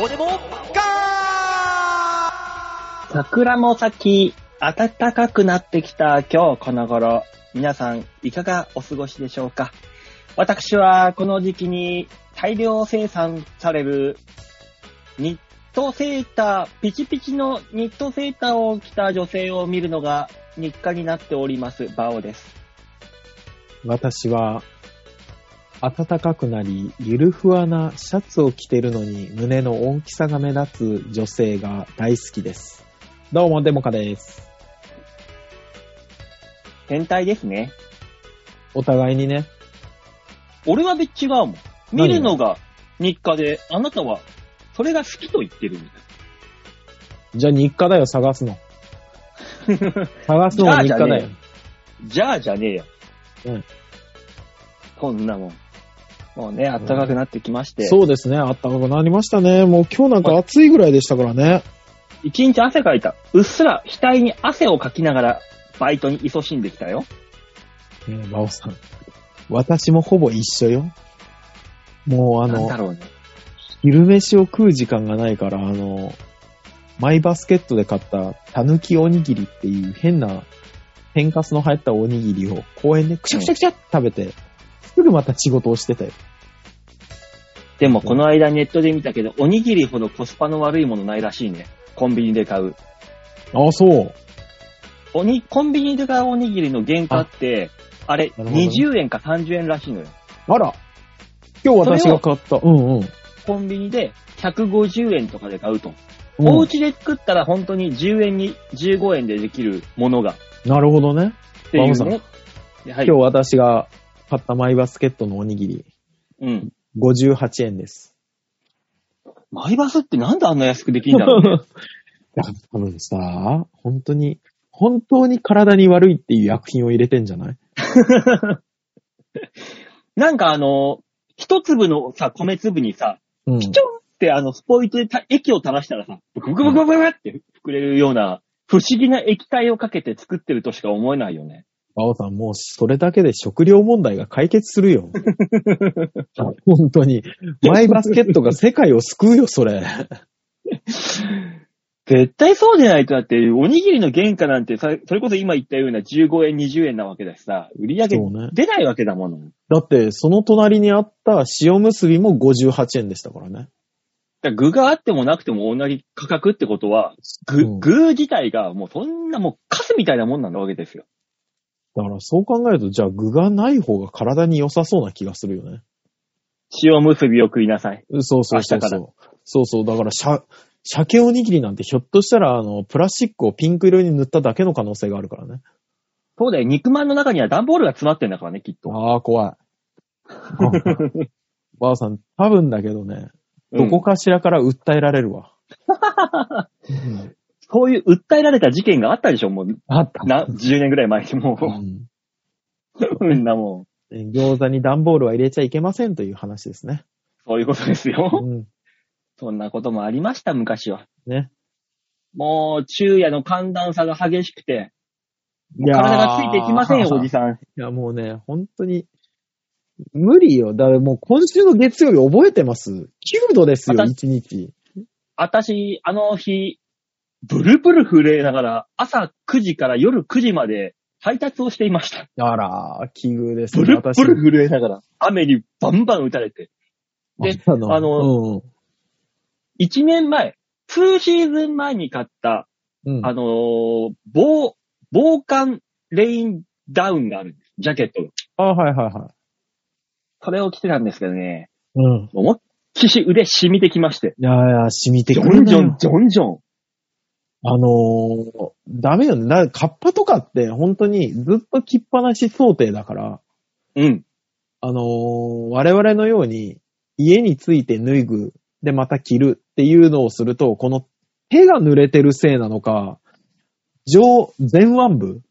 どうでもガー桜も咲き、暖かくなってきた今日この頃、皆さんいかがお過ごしでしょうか？私はこの時期に大量生産されるニットセーター、ピチピチのニットセーターを着た女性を見るのが日課になっております、バオです。私は、暖かくなり、ゆるふわなシャツを着てるのに胸の大きさが目立つ女性が大好きです。どうも、デモカです。変態ですね。お互いにね、俺は別違うもん。見るのが日課で、あなたはそれが好きと言ってるみたいじゃあ日課だよ、探すの。探すのが日課だよ。じゃあじゃねえよ。うん。こんなもん。もうね、暖かくなってきまして。そうですね、あったかくなりましたね。もう今日なんか暑いぐらいでしたからね。一日汗かいた。うっすら額に汗をかきながら、バイトに勤しんできたよ。ねえ、バオさん。私もほぼ一緒よ。もうあのなんだ、ろうね。昼飯を食う時間がないから、あの、マイバスケットで買ったたぬきおにぎりっていう変な、天かすの入ったおにぎりを公園でくしゃくしゃくしゃって食べて、すぐまた仕事をしてたよ。でもこの間ネットで見たけど、おにぎりほどコスパの悪いものないらしいね。コンビニで買う。ああ、そう。おに、コンビニで買うおにぎりの原価って、あれ、なるほどね20円か30円らしいのよ。あら。今日私が買った。うんうん。コンビニで150円とかで買うと。うんお家で作ったら本当に10円に15円でできるものが。なるほどね。っていう馬場ね。はい。今日私が買ったマイバスケットのおにぎり、うん。58円です。マイバスってなんであんな安くできるんだろうね。だから多分さ、本当に、本当に体に悪いっていう薬品を入れてんじゃない？なんかあの、一粒のさ、米粒にさ、うん。ピチョンってあの、スポイトでた液を垂らしたらさ、ブクブクブクブクって膨れるような、不思議な液体をかけて作ってるとしか思えないよね。バオさん、もうそれだけで食料問題が解決するよ。本当に。マイバスケットが世界を救うよ、それ。絶対そうじゃないと、だって、おにぎりの原価なんてさ、それこそ今言ったような15円、20円なわけだしさ、売り上げ。出ないわけだもの。だって、その隣にあった塩結びも58円でしたからね。だ具があってもなくても同じ価格ってことは、具、うん具自体がもうそんなもうカスみたいなもんなんだわけですよ。だからそう考えると、じゃあ具がない方が体に良さそうな気がするよね。塩結びを食いなさい。そうそうそうそう。そうそう。だから、しゃ、鮭おにぎりなんてひょっとしたら、あの、プラスチックをピンク色に塗っただけの可能性があるからね。そうだよ、肉まんの中には段ボールが詰まってんだからね、きっと。ああ、怖い。ばあさん、多分だけどね、どこかしらから訴えられるわ。うんそういう訴えられた事件があったでしょ、もう、あった。な、10年ぐらい前にもうんう。そんなもん。餃子に段ボールは入れちゃいけませんという話ですね。そういうことですよ。うん。そんなこともありました、昔は。ね。もう、昼夜の寒暖差が激しくて、体がついていきませんよ、おじさん。いや、もうね、本当に、無理よ。だからもう今週の月曜日覚えてます ?9 度ですよ、私1日。私、あの日、ブルブル震えながら、朝9時から夜9時まで配達をしていました。あら、奇遇ですブね。ルブル震えながら、雨にバンバン打たれて。であの、あの1年前、2シーズン前に買った、うん、うん。あのー防、防寒レインダウンがあるんです。ジャケットの。あ、はいはいはい。それを着てたんですけどね、うん。思いっきし腕染みてきまして。いやいや、染みてジくるねョンジョン、ジョンジョン。あのー、ダメよね。だカッパとかって本当にずっと着っぱなし想定だから、うん。あのー、我々のように家について脱ぐ、でまた着るっていうのをすると、この手が濡れてるせいなのか、上、前腕部？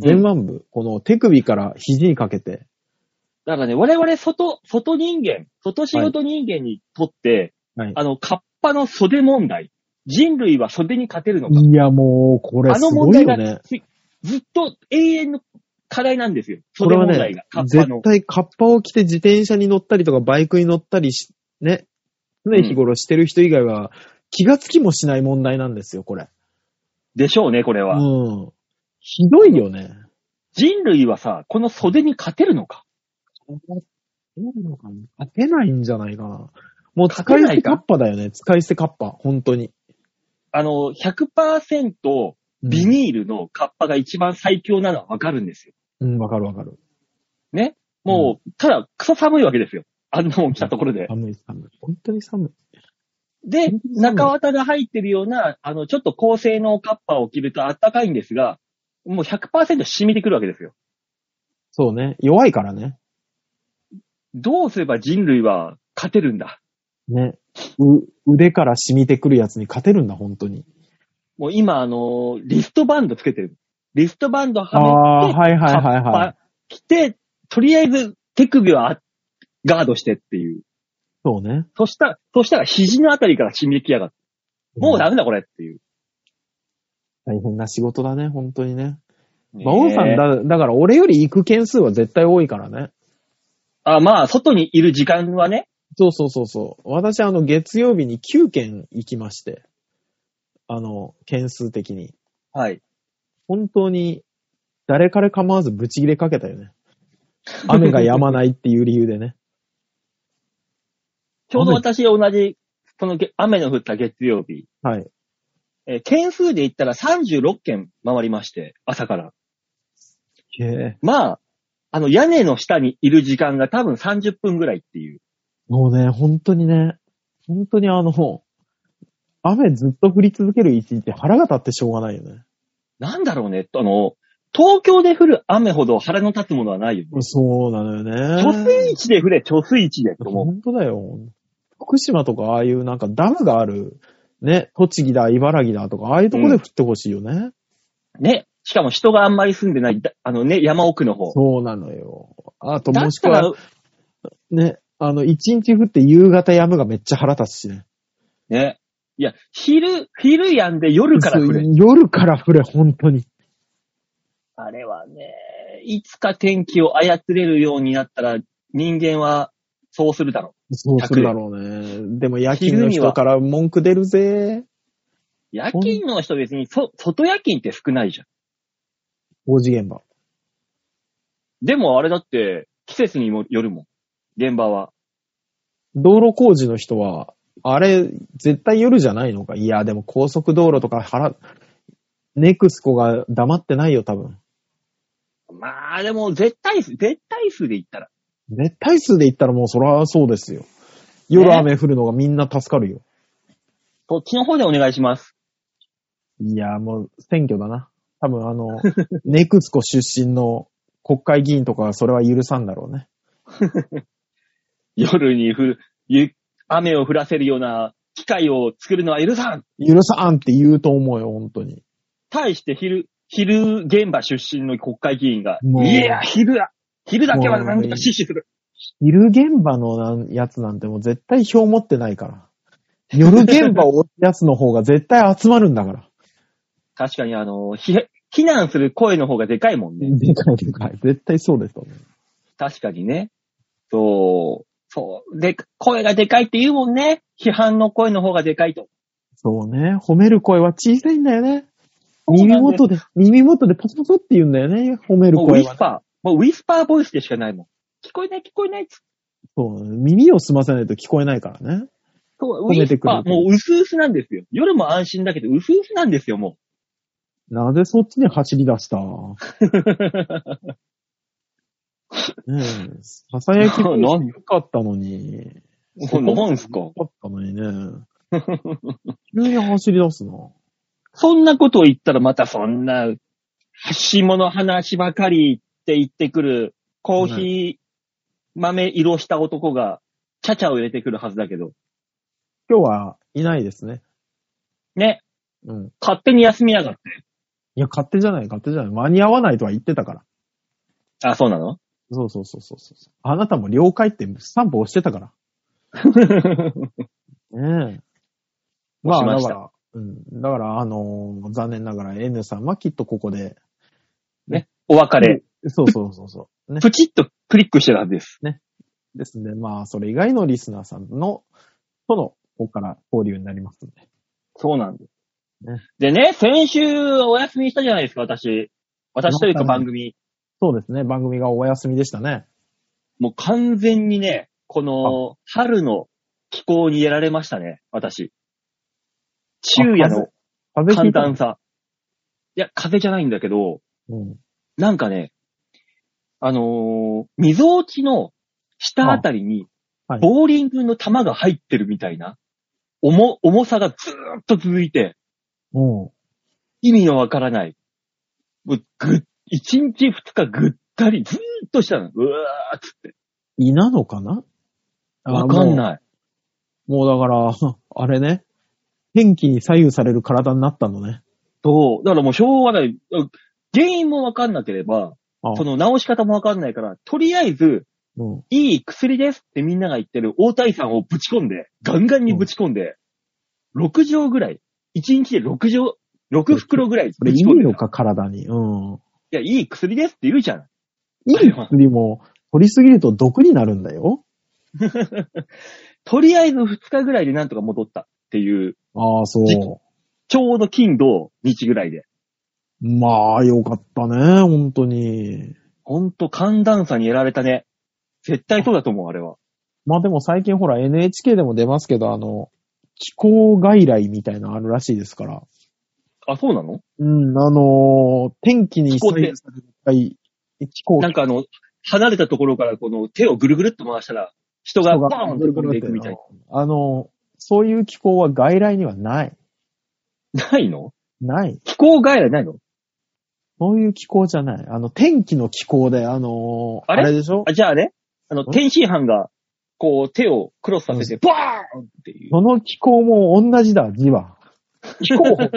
前腕部、この手首から肘にかけて、だからね、我々外、外人間、外仕事人間にとって、はい。あの、カッパの袖問題。人類は袖に勝てるのか。いや、もう、これあすの問題がごいよね。つずっと永遠の課題なんですよ。これは袖問題が。ねカッ、パ絶の。対カッパを着て自転車に乗ったりとかバイクに乗ったりし、ね、常日頃してる人以外は気がつきもしない問題なんですよ、これ。でしょうね、これは。うん。ひどいよね。人類はさ、この袖に勝てるのか勝てないんじゃないかな。もう使い捨てカッパだよね。使い捨てカッパ。本当に。あの、100%ビニールのカッパが一番最強なのはわかるんですよ。うん、わかるわかる。ね？もう、ただ、クソ寒いわけですよ。あんなもん来たところで。寒い寒い。本当に寒い。で中綿が入ってるような、あの、ちょっと高性能カッパを着ると暖かいんですが、もう100%染みてくるわけですよ。そうね。弱いからね。どうすれば人類は勝てるんだ？ね。う、腕から染みてくるやつに勝てるんだ、本当に。もう今、あの、リストバンドつけてる。リストバンドあはめて、あー、はいはいはいはパ着て、とりあえず手首はあガードしてっていう。い。そうね。そしたら、そしたら肘のあたりから染みてきやがって。もうダメだこれっていう。大変な仕事だね、本当にね。ね馬王さんだ、だから俺より行く件数は絶対多いからね。あ、まあ、外にいる時間はね。そうそうそうそう。私、あの、月曜日に9件行きまして。あの、件数的に。はい。本当に、誰彼構わずブチ切れかけたよね。雨が止まないっていう理由でね。ちょうど私同じ、そのげ雨の降った月曜日、はい。えー件数で言ったら36件回りまして、朝から。へえ。まあ、あの屋根の下にいる時間が多分30分ぐらいっていう。もうね、本当にね、本当にあの、雨ずっと降り続ける一日って腹が立ってしょうがないよね。なんだろうね、あの、東京で降る雨ほど腹の立つものはないよね。そうなのよね。貯水池で降れ、貯水池でと思う。本当だよ。福島とかああいうなんかダムがある、ね、栃木だ、茨城だとか、ああいうとこで降ってほしいよね。ね。しかも人があんまり住んでない、だあのね、山奥の方。そうなのよ。あともしたくらは、、ね、あの、一日降って夕方止むがめっちゃ腹立つしね。ね。いや、昼、昼やんで夜から降れ。夜から降れ、本当に。あれはね、いつか天気を操れるようになったら、人間はそうするだろそうするだろうね。でも夜勤の人から文句出るぜ。う。夜勤の人別に、そ、外夜勤って少ないじゃん。工事現場。でもあれだって、季節にもよるもん。現場は。道路工事の人は、あれ、絶対夜じゃないのか？いや、でも高速道路とか腹、ネクスコが黙ってないよ、多分。まあでも、絶対数、絶対数で言ったら。絶対数で言ったらもうそらそうですよ。夜雨降るのがみんな助かるよ。そっちの方でお願いします。いや、もう選挙だな。多分あの、ネクスコ出身の国会議員とかはそれは許さんだろうね。夜に降る、ゆ雨を降らせるような機械を作るのは許さん許さんって言うと思うよ、本当に。対して昼、昼現場出身の国会議員が、もういや、昼だ昼だけは何とか死守する。昼現場のやつなんてもう絶対票持ってないから。夜現場を追うやつの方が絶対集まるんだから。確かにあの、ひ、避難する声の方がでかいもんね。でかいでかい。絶対そうですと思う。確かにね。そう、そう。で、声がでかいって言うもんね。批判の声の方がでかいと。そうね。褒める声は小さいんだよね。耳元で、耳元でポツポツって言うんだよね。褒めるもうウ声は、ね。ィスパー。もうウィスパーボイスでしかないもん。聞こえない聞こえないっつそう。耳を澄ませないと聞こえないからね。そう、ウ褒めてくる。もう薄々なんですよ。夜も安心だけど、薄々なんですよ、もなぜそっちに走り出した？う。ねえ。ささやきななん？よかったのに。なんすか？よかったのにね。急に走り出すな。そんなことを言ったらまたそんな、下の話ばかりって言ってくる、コーヒー豆色した男が、チャチャを入れてくるはずだけど、今日はいないですね。ね、うん。勝手に休みやがって。いや、勝手じゃない、勝手じゃない。間に合わないとは言ってたから。あ、そうなの？そうそうそうそうそう。あなたも了解ってスタンプ押してたから。ねえ。まあ、だから、うん。だから、あのー残念ながら N さんはきっとここで、お別れ。そうそうそうそう。ね。プチッとクリックしてるはずです。ですんで、まあ、それ以外のリスナーさんの、とのここから交流になりますんで。そうなんです。ねでね、先週お休みしたじゃないですか、私。私というか番組。そうですね、番組がお休みでしたね。もう完全にね、この春の気候にやられましたね、私。昼夜の寒暖差。いや、風邪じゃないんだけど、うん。なんかね、あのー、溝落ちの下あたりにはい、ボーリングの球が入ってるみたいな、重、重さがずーっと続いて、うん。意味のわからない。ぐっ、一日二日ぐったり、ずーっとしたの。うわーっつって。胃なのかな？わかんい。ない。もうだから、あれね、天気に左右される体になったのね。そう。だからもうしょうがない。原因もわかんなければ、あその治し方もわかんないから、とりあえず、うん。いい薬ですってみんなが言ってる大体酸をぶち込んで、ガンガンにぶち込んで、6錠ぐらい、1日で6錠、6袋ぐらいぶち込んでた。のか、体に。うん。いや、いい薬ですって言うじゃん。いい薬も、取りすぎると毒になるんだよ。とりあえず2日ぐらいでなんとか戻ったっていう、ああ、そう。ちょうど金土日ぐらいで。まあ、よかったね、本当に。ほんと寒暖差にやられたね。絶対そうだと思う、あれは。まあでも最近ほら NHK でも出ますけど、あの、気候外来みたいなのあるらしいですから。あ、そうなの？うん、あのー天気に左右されるはい気候なんかあの、離れたところからこの手をぐるぐるっと回したら、人がバーンと飛んでいくみたいあの、そういう気候は外来にはない。な。ないの？ない。気候外来ないの？そういう気候じゃない。あの、天気の気候で、あのーあれ？でしょ？あ、じゃあね、あの、ん？天津飯が、こう、手をクロスさせて、バーンっていう。その気候も同じだ、字は。気候？法。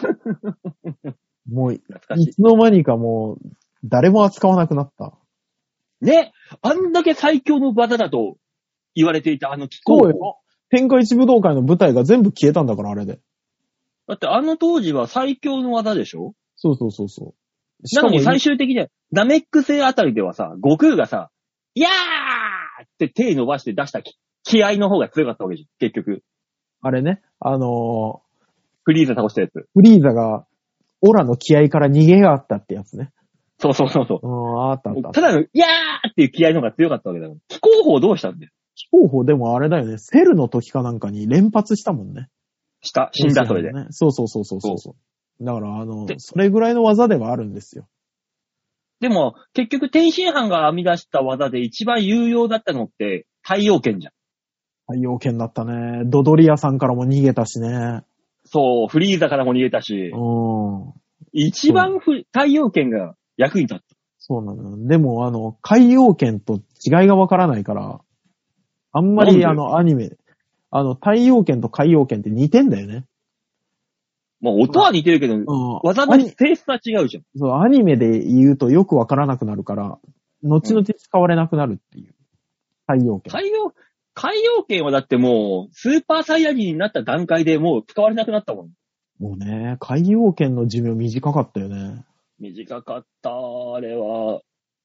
もう、い懐かしつの間にかもう、誰も扱わなくなった。い。ね、あんだけ最強の技だと言われていたあの気候そうよ。天下一武道会の舞台が全部消えたんだから、あれで。だってあの当時は最強の技でしょ？そうそうそうそう。しなのに最終終的には、ナメック星あたりではさ、悟空がさ、いやーって手伸ばして出した気気合の方が強かったわけじゃん。結局。あれね、あのフリーザ倒したやつ。ーフリーザが、オラの気合から逃げがあったってやつね。そうそうそうそうう。ん、あったあったあったた。だの、いやーっていう気合の方が強かったわけだから。気候法どうしたんだよ。気候法でもあれだよね、セルの時かなんかに連発したもんね。した。死んだそれで。ね。そうそうそうそうそうそう。だから、あので、それぐらいの技ではあるんですよ。でも、結局天津飯が編み出した技で一番有用だったのって太陽剣じゃん。太陽剣だったね。ドドリアさんからも逃げたしね。そう、フリーザからも逃げたし、うん。一番ふ太陽剣が役に立った。そうなのよ。でも、あの、海洋圏と違いがわからないから、あんまり、なんで？あの、アニメ、あの、太陽圏と海洋圏って似てんだよね。まあ、音は似てるけど、うん。技のアニ性質は違うじゃん。そう、アニメで言うとよくわからなくなるから、後々使われなくなるっていう。太陽圏。海洋、海洋剣はだってもう、スーパーサイヤ人になった段階でもう使われなくなったもん。もうね、海洋圏の寿命短かったよね。短かった、あれは。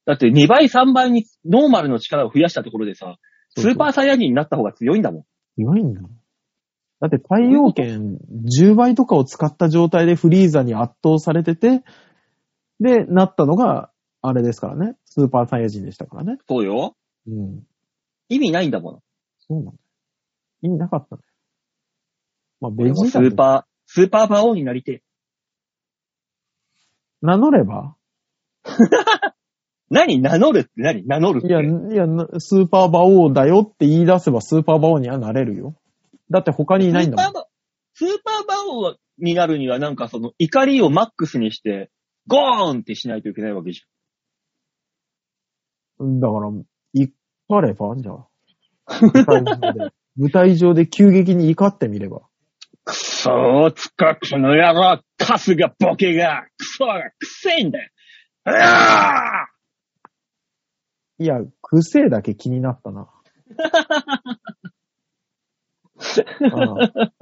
だって2倍3倍にノーマルの力を増やしたところでさ、スーパーサイヤ人になった方が強いんだもん。弱いんだ。だって太陽圏10倍とかを使った状態でフリーザに圧倒されてて、で、なったのが、あれですからね。スーパーサイヤ人でしたからね。そうよ。うん。意味ないんだもん。そうなんだよ。意味なかったね。まあ、ベジータとスーパー、スーパーバオになりてえ。名乗れば？何？名乗るって？何？名乗るって？いや、いや、なスーパー馬王だよって言い出せばスーパー馬王にはなれるよ。だって他にいないんだもん。スーパーバスーになるにはなんかその怒りをマックスにして、ゴーンってしないといけないわけじだから、怒れば？じゃあ。舞台上で舞台上で急激に怒ってみれば。くそー、つか、この野郎、カスがボケが、クソがくせえんだよ。うわいや、くせえだけ気になったな。ああ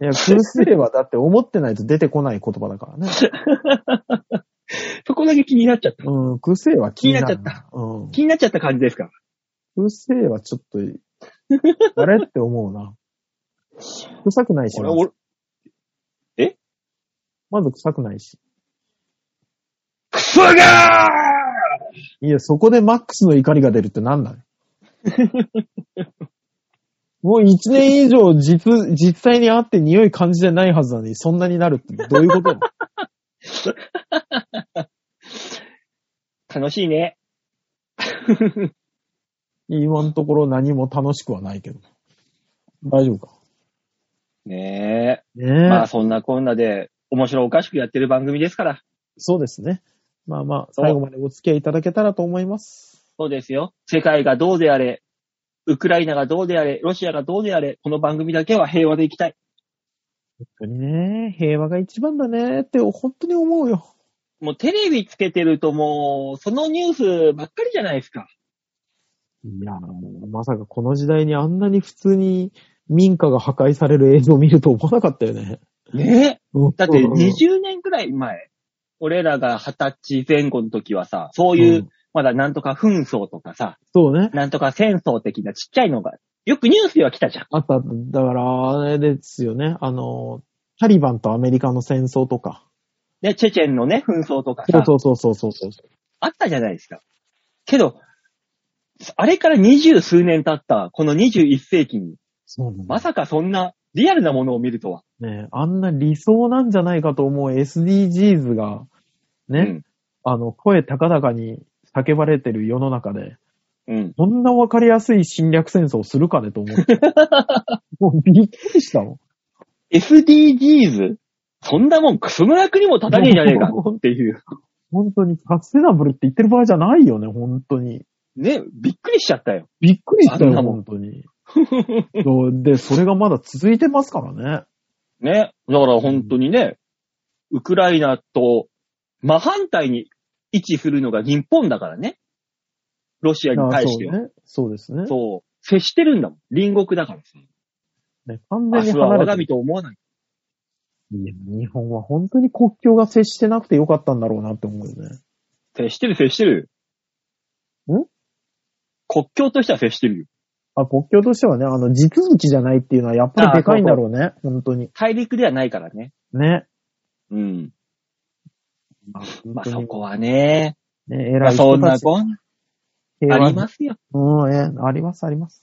いや、くせえはだって思ってないと出てこない言葉だからね。ー そこだけ気になっちゃった。うん、くせえは気になっちゃうん。気になっちゃった感じですか？くせえはちょっと、あれって思うな。臭くないし、俺、まず俺、まず臭くないし。クソがいや、そこでマックスの怒りが出るって何なの もう一年以上実、実際に会って匂い感じてないはずなのに、そんなになるってどういうこと？ー 楽しいね。今のところ何も楽しくはないけど。大丈夫か？ねねえ。え。まあそんなこんなで、面白おかしくやってる番組ですから。そうですね。まあまあ、最後までお付き合いいただけたらと思います。そうですよ。世界がどうであれ、ウクライナがどうであれ、ロシアがどうであれ、この番組だけは平和でいきたい。本当にね、平和が一番だねって本当に思うよ。もうテレビつけてるともう、そのニュースばっかりじゃないですか。いやー、まさかこの時代にあんなに普通に民家が破壊される映像を見ると思わなかったよね。ね？え。だってうん20年くらい前、俺らが20歳前後の時はさ、そういう、うんまだなんとか紛争とかさ、そうね。なんとか戦争的なちっちゃいのが、よくニュースでは来たじゃん。あった、だから、あれですよね。あの、タリバンとアメリカの戦争とか。ね、チェチェンのね、紛争とかさ、そうそうそうそうそうそう。あったじゃないですか。けど、あれから二十数年経った、この21世紀に、まさかそんなリアルなものを見るとは。ねあんな理想なんじゃないかと思う SDGs が、ね、あの、声高々に叫ばれてる世の中で、うん。うん。こんなわかりやすい侵略戦争をするかねと思って。もうびっくりしたもん。SDGs? そんなもんクソの役にも立たねえじゃねえかっていう。本当にサステナブルって言ってる場合じゃないよね、本当に。ね、びっくりしちゃったよ。びっくりしたよ、本当に。で、それがまだ続いてますからね。ね。だから本当にね、ウクライナと真反対に位置するのが日本だからね。ロシアに対しては。あそうね。そうですね。そう。接してるんだもん。隣国だからさ。ね完明日は我が全に離れて身と思わない。いや日本は本当に国境が接してなくてよかったんだろうなって思うよね。接してる、接してる。ん？国境としては接してるよ。あ、国境としてはね、あの、地続きじゃないっていうのはやっぱりでかいんだろうね、本当に。大陸ではないからね。ね。うん。まあ、そこはね。ね、ま偉いあそん。なこん、ありますよ。うん、え、あります、あります。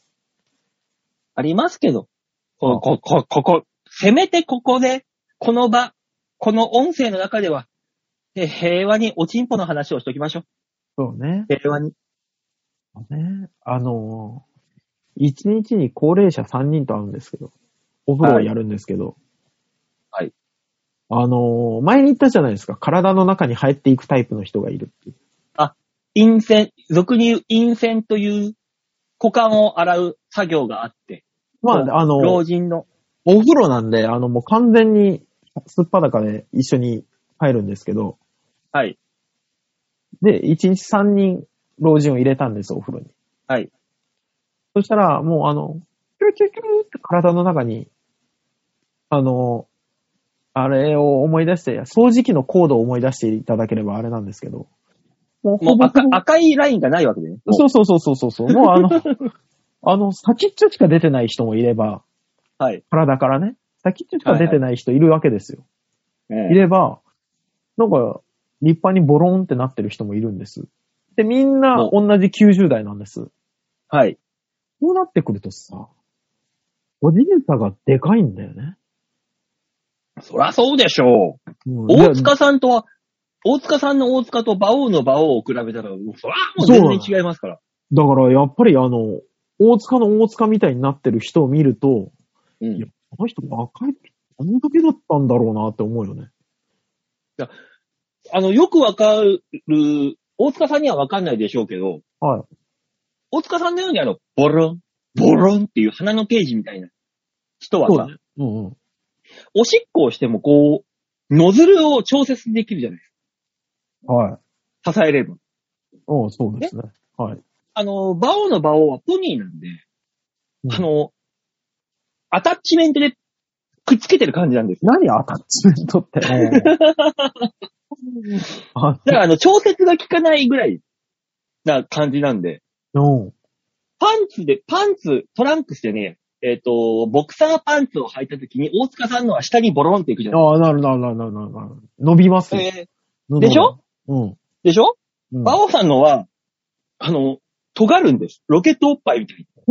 ありますけど。こ、あこ、こ、ここ、せめてここで、この場、この音声の中では、え平和におちんぽの話をしときましょう。そうね。平和に。ね。あの、一日に高齢者3人と会うんですけど、お風呂をやるんですけど、はい。あの、前に言ったじゃないですか、体の中に入っていくタイプの人がいるっていう。陰線、俗に言う陰線という股間を洗う作業があって、まそうあ、あの、老人の、お風呂なんで、あの、もう完全にすっぱだかで一緒に入るんですけど、はい、で、1日3人老人を入れたんです、お風呂に。はい。そしたら、もうあの、キュルキュルキュルって体の中に、あの、あれを思い出して、掃除機のコードを思い出していただければあれなんですけど、もうもう赤ほぼほぼ赤いラインがないわけでね。うそうそうそうそうそう。もうあの、あの、先っちょしか出てない人もいれば、うはい。体からね、先っちょしか出てない人いるわけですよ。えいれば、なんか、立派にボロンってなってる人もいるんです。で、みんなも同じ90代なんです。はい。こうなってくるとさ、個人差がでかいんだよね。そりゃそうでしょう。うん大塚さんとは、大塚さんの大塚と馬王の馬王を比べたら、そりゃもう全然違いますから。だからやっぱりあの、大塚の大塚みたいになってる人を見ると、うんいやこの人若い時こんだけだったんだろうなって思うよね。あの、よくわかる、大塚さんにはわかんないでしょうけど、はい。大塚さんのようにあの、ボロン、ボロンっていう鼻のページみたいな人はさ、そうだね。うんうん。おしっこをしてもこう、ノズルを調節できるじゃないですはい。か。支えれば。うん、そうですね。はい。あの、馬王の馬王はポニーなんで、うんあの、アタッチメントでくっつけてる感じなんですよ。何アタッチメントって。あ、だからあの、調節が効かないぐらいな感じなんで、うん。パンツで、パンツ、トランクスでね、えっ、と、ボクサーパンツを履いた時に、大塚さんのは下にボロンっていくじゃないああ、なるなるなるなるなるなる。伸びますよ。えーでしょ？うん。でしょ？うんバオさんのは、あの、尖るんです。ロケットおっぱいみたいに。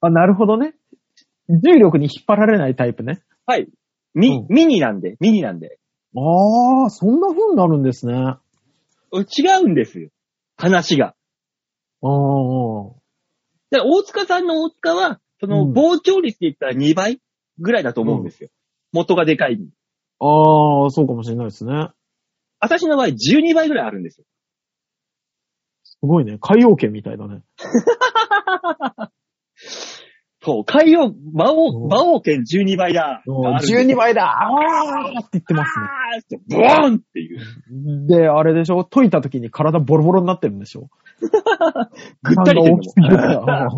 あ、なるほどね。重力に引っ張られないタイプね。はい。ミ、うんミニなんで、ミニなんで。ああ、そんな風になるんですね。あ違うんですよ。話が。あ。で、大塚さんの大塚は、その、うん膨張率で言ったら2倍ぐらいだと思うんですよ。元がでかい。ああ、そうかもしれないですね。私の場合12倍ぐらいあるんですよ。すごいね。海洋圏みたいだね。そう、海洋、魔う王、ん魔王圏12倍だ。があるんですよ12倍だあーって言ってますね。あーって、ボーンっていう。で、あれでしょ？解いた時に体ボロボロになってるんでしょ？ぐったりしてる大きすぎるから。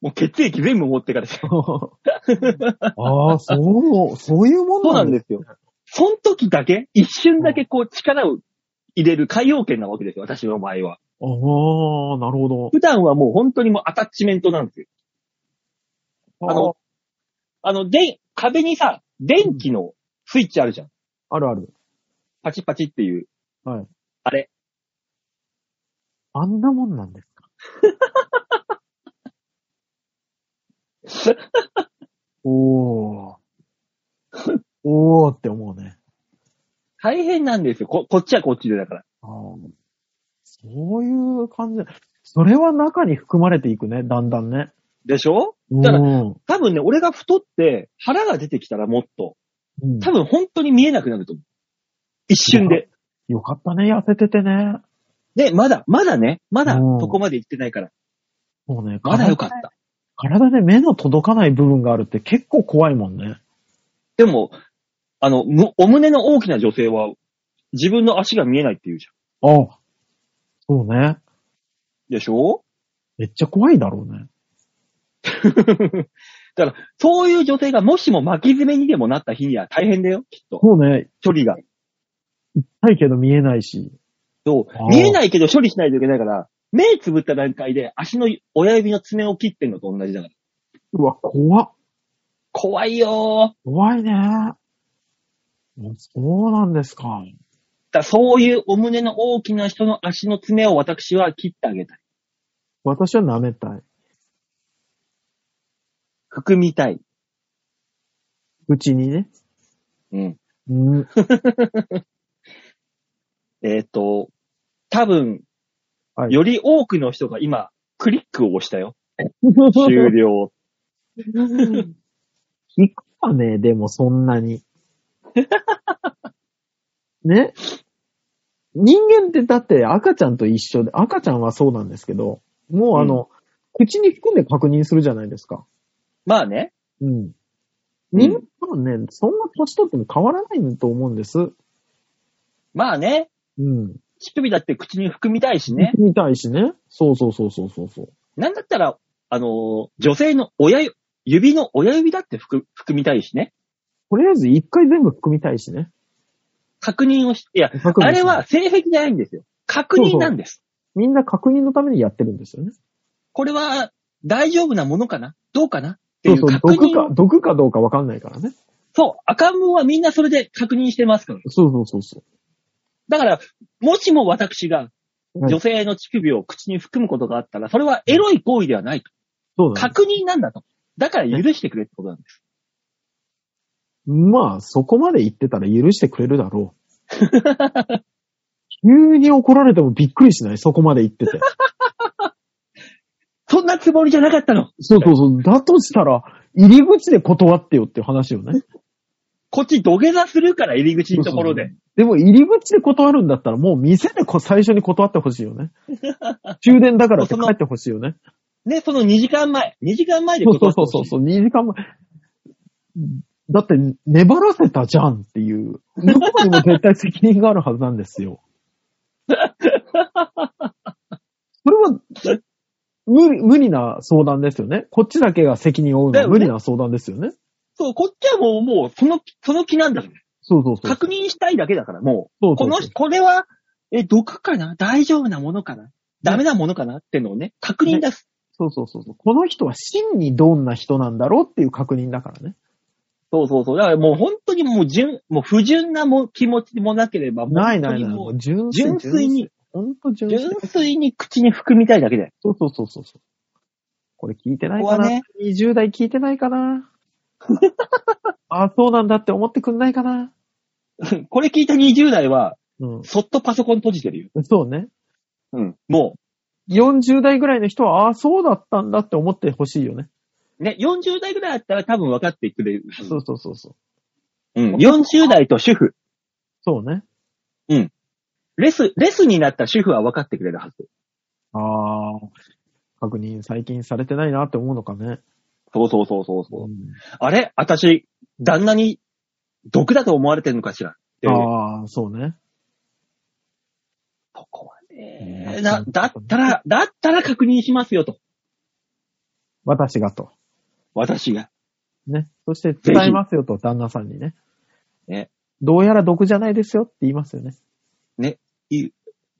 もう血液全部持ってかれて。そ ああ、そう、そういうもんうななんんですですよ。その時だけ、一瞬だけこう力を入れる海洋圏なわけですよ、私の場合は。ああ、なるほど。普段はもう本当にもうアタッチメントなんですよ。あの、あの、で、壁にさ、電気のスイッチあるじゃん。あるある。パチパチっていう。はい。あれ。あんなもんなんですか？おー。おーって思うね。大変なんですよ。こ、こっちはこっちでだから。あーそういう感じ。それは中に含まれていくね、だんだんね。でしょ？うん。だから多分ね、俺が太って腹が出てきたらもっと、うん多分本当に見えなくなると思う。一瞬で。よかったね、痩せててね。で、まだ、まだね、まだうんそこまで行ってないから。もうね、まだよかった。体で目の届かない部分があるって結構怖いもんね。でも、あの、むお胸の大きな女性は、自分の足が見えないって言うじゃん。あそうね。でしょ？めっちゃ怖いだろうね。だから、そういう女性がもしも巻き爪にでもなった日には大変だよ、きっと。そうね。処理が。痛いけど見えないし。そう見えないけど処理しないといけないから、目つぶった段階で足の親指の爪を切ってんのと同じだから。うわ、怖っ。怖いよー。怖いね。そうなんですか。だそういうお胸の大きな人の足の爪を私は切ってあげたい。私は舐めたい。含みたい。うちにね。うん。うん。えっ、と、多分、はいより多くの人が今、クリックを押したよ。終了。聞くかね、でもそんなに。ね？人間ってだって赤ちゃんと一緒で、赤ちゃんはそうなんですけど、もうあの、口に含んで確認するじゃないですか。まあね。うん。人間多分ね、そんな年取っても変わらないと思うんです。まあね。うん。乳首だって口に含みたいしね。みたいしね。そうそうそうそうそうそう。なんだったら、あのー女性の親指、指の親指だって含含みたいしね。とりあえず一回全部含みたいしね。確認をし、いや、確認あれは性癖じゃないんですよ。確認なんです。みんな確認のためにやってるんですよね。これは大丈夫なものかな？どうかな？っていうそうそう、毒か。毒かどうかわかんないからね。そう、赤ん坊はみんなそれで確認してますから。そうそうそうそだから、もしも私がう。はい女性の乳首を口に含むことがあったら、それはエロい行為ではないと。そうだね。確認なんだと。だから許してくれってことなんです。まあ、そこまで言ってたら許してくれるだろう。急に怒られてもびっくりしない？そこまで言ってて。そんなつもりじゃなかったの。そうそうそう。だとしたら、入り口で断ってよっていう話よね。こっち土下座するから入り口のところで。でも入り口で断るんだったらもう店でこ最初に断ってほしいよね。終電だからって帰ってほしいよね。ね、その2時間前。2時間前でそうそう断ってほしいそうそう、2時間前。だって、粘らせたじゃんっていう。向こうにも絶対責任があるはずなんですよ。それは、無理、無理な相談ですよね。こっちだけが責任を負うのは無理な相談ですよね。そう、こっちはもう、もう、その、その気なんだから。そうそうそう。確認したいだけだから、もう。そうそうそうこの、これは、え、毒かな？大丈夫なものかな？ダメなものかな？ってのをね、確認出す。そうそうそうそう。この人は真にどんな人なんだろうっていう確認だからね。そうそうそう。だからもう本当にもう純、もう不純なも気持ちもなければ、もうないないない。本当にもうもう純粋純粋に。ほんと純粋。純粋に口に含みたいだけで。そうそうそうそうそう。これ聞いてないかな、ね ?20 代聞いてないかな あ、そうなんだって思ってくんないかな これ聞いた20代は、うそっとパソコン閉じてるよ。ん。そうね。うん。も40代ぐらいの人は、ああ、そうだったんだって思ってほしいよね。う、ね、40代ぐらいだったら多分分かってくれる。そうそうそうそう。うん。40代と主婦。そうね。レス、レスになった主婦は分かってくれるはず。ああ、確認最近されてないなって思うのかね。そうそうそうそうそう。うんあれ？私、旦那に毒だと思われてるのかしら？ああ、そうね。そこはうね。んだ、だったら、だったら確認しますよと。私がと。私が。ね。そして伝えますよと、旦那さんにね。ね。どうやら毒じゃないですよって言いますよね。い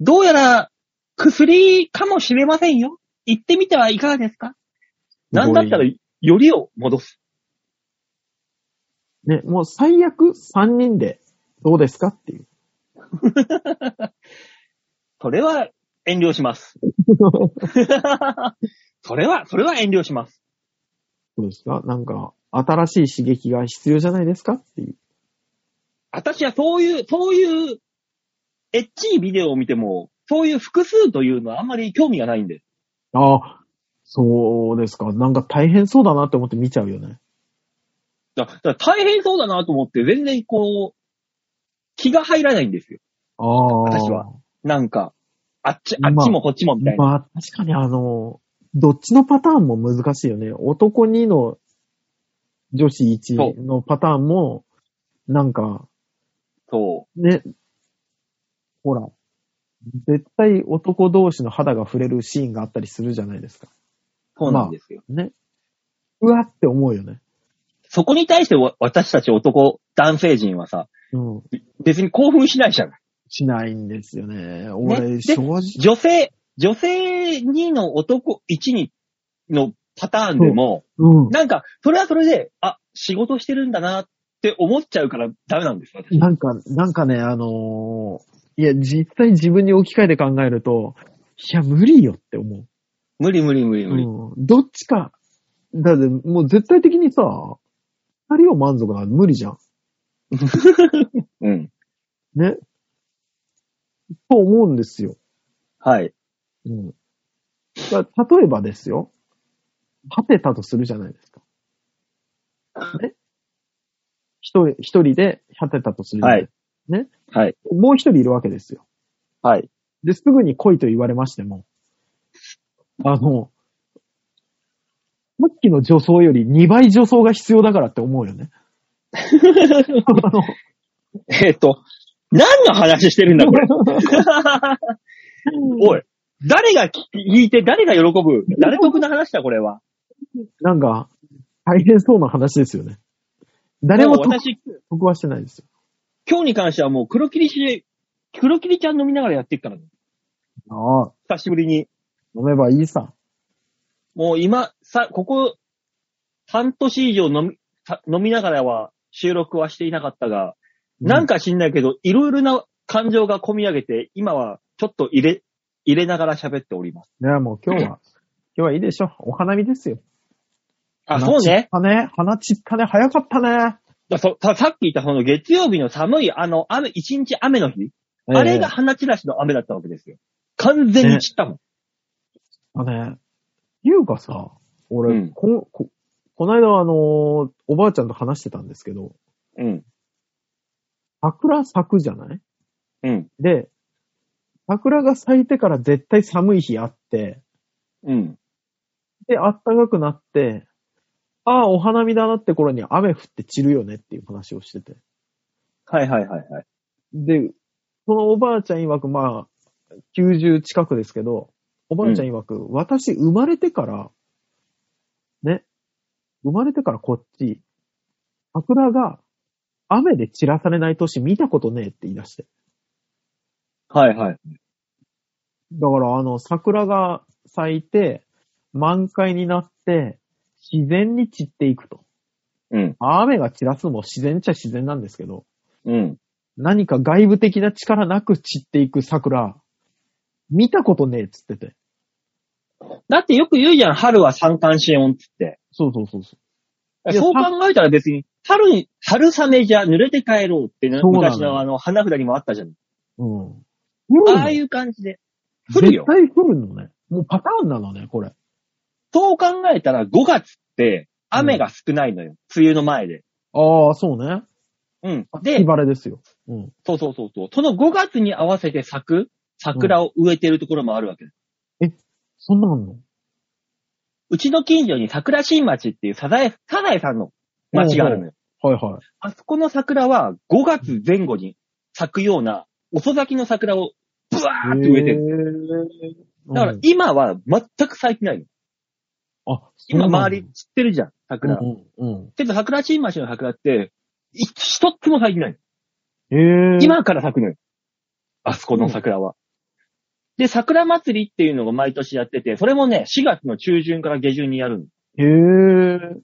どうやら、薬かもしれませんよ。行ってみてはいかがですか？なんだったら、よりを戻す。ね、もう最悪3人でどうですかっていう。それは遠慮します。それは、それは遠慮します。どうですか？なんか、新しい刺激が必要じゃないですかっていう。私はそういう、そういう、エッチいビデオを見ても、そういう複数というのはあんまり興味がないんで。ああ、そうですか。なんか大変そうだなって思って見ちゃうよね。だだから大変そうだなと思って、全然こう、気が入らないんですよ。ああ。私は。なんか、あっち、まああっちもこっちもみたいな。まあ、確かにあの、どっちのパターンも難しいよね。男2の女子1のパターンも、なんか、そね、ほら、絶対男同士の肌が触れるシーンがあったりするじゃないですか。う。そうなんですよ。ね。うわって思うよね。そこに対してわ私たち男、男性陣はさ、うん。別に興奮しないじゃない。しないんですよね。俺、で正直。女性、女性2の男1にのパターンでも、うん。なんか、それはそれで、あ、仕事してるんだなって思っちゃうからダメなんですよ、私。なんか、なんかね、あのーいや、実際自分に置き換えて考えると、いや、無理よって思う。無理無理無理無理。うん。どっちか、だってもう絶対的にさ、二人を満足は無理じゃん。うん。ね。と思うんですよ。はい。うん。だ例えばですよ。果てたとするじゃないですか。ね。一人、一人で果てたとするじゃないですか。はい。もう一人いるわけですよ。はい。で、すぐに来いと言われましても、あの、さっきの助走より2倍助走が必要だからって思うよね。あ のえっ、と、何の話してるんだ、これ？おい。誰が聞いて、誰が喜ぶ？誰得な話だ、これは？なんか、大変そうな話ですよね。誰も得はしてないですよ。今日に関してはもう黒霧し、黒霧ちゃん飲みながらやっていくから、ね、ああ、久しぶりに。飲めばいいさ。もう今、さ、ここ、半年以上飲み、さ飲みながらは収録はしていなかったが、なんか知んないけど、いろいろな感情が込み上げて、今はちょっと入れ、入れながら喋っております。いや、もう今日は、今日はいいでしょ。お花見ですよ。あ、そうね。花ね。花散ったね。早かったね。だそささっき言ったその月曜日の寒い、あの、雨、一日雨の日、あれが花散らしの雨だったわけですよ。完全に散ったもん。あね、いうかさ、俺、うんここ、この間あのーおばあちゃんと話してたんですけど、うん。桜咲くじゃない？うん。で、桜が咲いてから絶対寒い日あって、うん。で、暖かくなって、ああ、お花見だなって頃に雨降って散るよねっていう話をしてて。はいはいはいはい。で、そのおばあちゃん曰く、まあ、90近くですけど、おばあちゃん曰く、私生まれてから、ね、生まれてからこっち、桜が雨で散らされない年見たことねえって言い出して。はいはい。だからあの、桜が咲いて、満開になって、自然に散っていくと。うん。雨が散らすのも自然っちゃ自然なんですけど、うん。何か外部的な力なく散っていく桜、見たことねえっつってて。だってよく言うじゃん、春は三寒四温っつって。そうそうそうそう。そう考えたら別に、春に、春雨じゃ濡れて帰ろうってね、昔のあの、花札にもあったじゃん。うん。ああいう感じで。降るよ絶対降るのね。もうパターンなのね、これ。そう考えたら5月って雨が少ないのよ。梅雨の前で。ああ、そうね。うん。秋で、晴れですよ。うん。そうそうそうそう。その5月に合わせて咲く桜を植えてるところもあるわけです。そんなのあんの？うちの近所に桜新町っていうサザエ、サザエさんの町があるのよ。はいはい。あそこの桜は5月前後に咲くような遅咲きの桜をブワーって植えてる。る。だからうん今は全く咲いてないの。あ、今周り散ってるじゃん、桜。うんうん。けど桜新町の桜って、い一つも咲いてない。え。今から咲くのよ。あそこの桜は。で、桜祭りっていうのを毎年やってて、それもね、4月の中旬から下旬にやるの。だかへえ。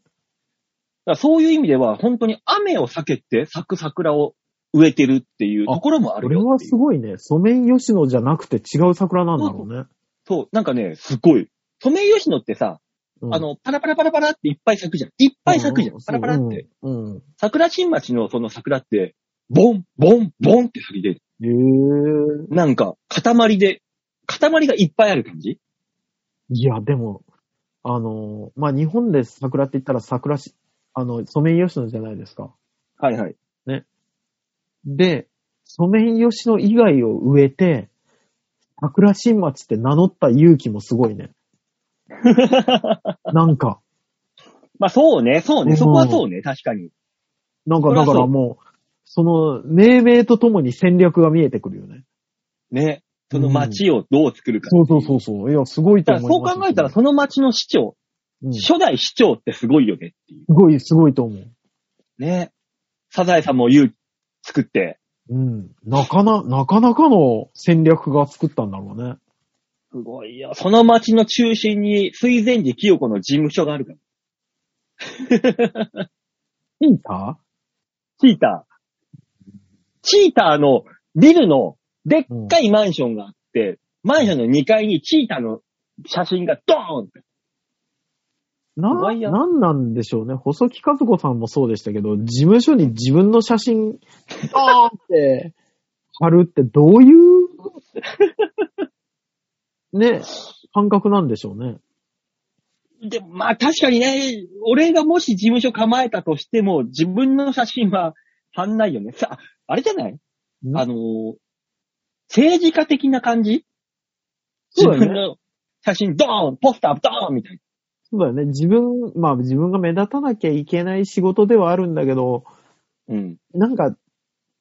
らそういう意味では、本当に雨を避けて咲く桜を植えてるっていうところもあこれはるよっていうすごいね。ソメイヨシノじゃなくて違う桜なんだろうね。そう、なんかね、すごい。ソメイヨシノってさ、うんあ、の、パラパラパラパラっていっぱい咲くじゃん。いっぱい咲くじゃん。パラパラって。。うん。うん桜新町のその桜って、ボン、ボン、ボンって咲き出る。へえ。なんか、塊で、塊がいっぱいある感じ？いや、でも、あの、まあ、日本で桜って言ったら桜し、あの、ソメイヨシノじゃないですか。はいはい。で、ソメイヨシノ以外を植えて、桜新町って名乗った勇気もすごいね。なんか、まあそうね、そうね、うんそこはそうね、確かに。なんかだからもう、その、命名とともに戦略が見えてくるよね。ね。その街をどう作るか。そうそうそうそう。いや、すごいと思います。そう考えたら、その街の市長、うん、す初代市長ってすごいよねっていう。ごい、すごいと思う。ね。サザエさんも勇気作って、うん。なかな、なかなかの戦略が作ったんだろうね。すごいよ。その街の中心に水前寺清子の事務所があるから。いいかチーター。チーターのビルのでっかいマンションがあって、マンションの2階にチーターの写真がドーンって。な、なんなんでしょうね。細木和子さんもそうでしたけど、事務所に自分の写真、ドーンって貼るってどういう、ね、感覚なんでしょうね。で、まあ確かにね、俺がもし事務所構えたとしても、自分の写真は貼んないよね。さ、あれじゃない？ん？あのー政治家的な感じ？そうだね自分の写真ドーンポスタードーンみたいそうだよね。自分、まあ自分が目立たなきゃいけない仕事ではあるんだけど、な。うん。なんか、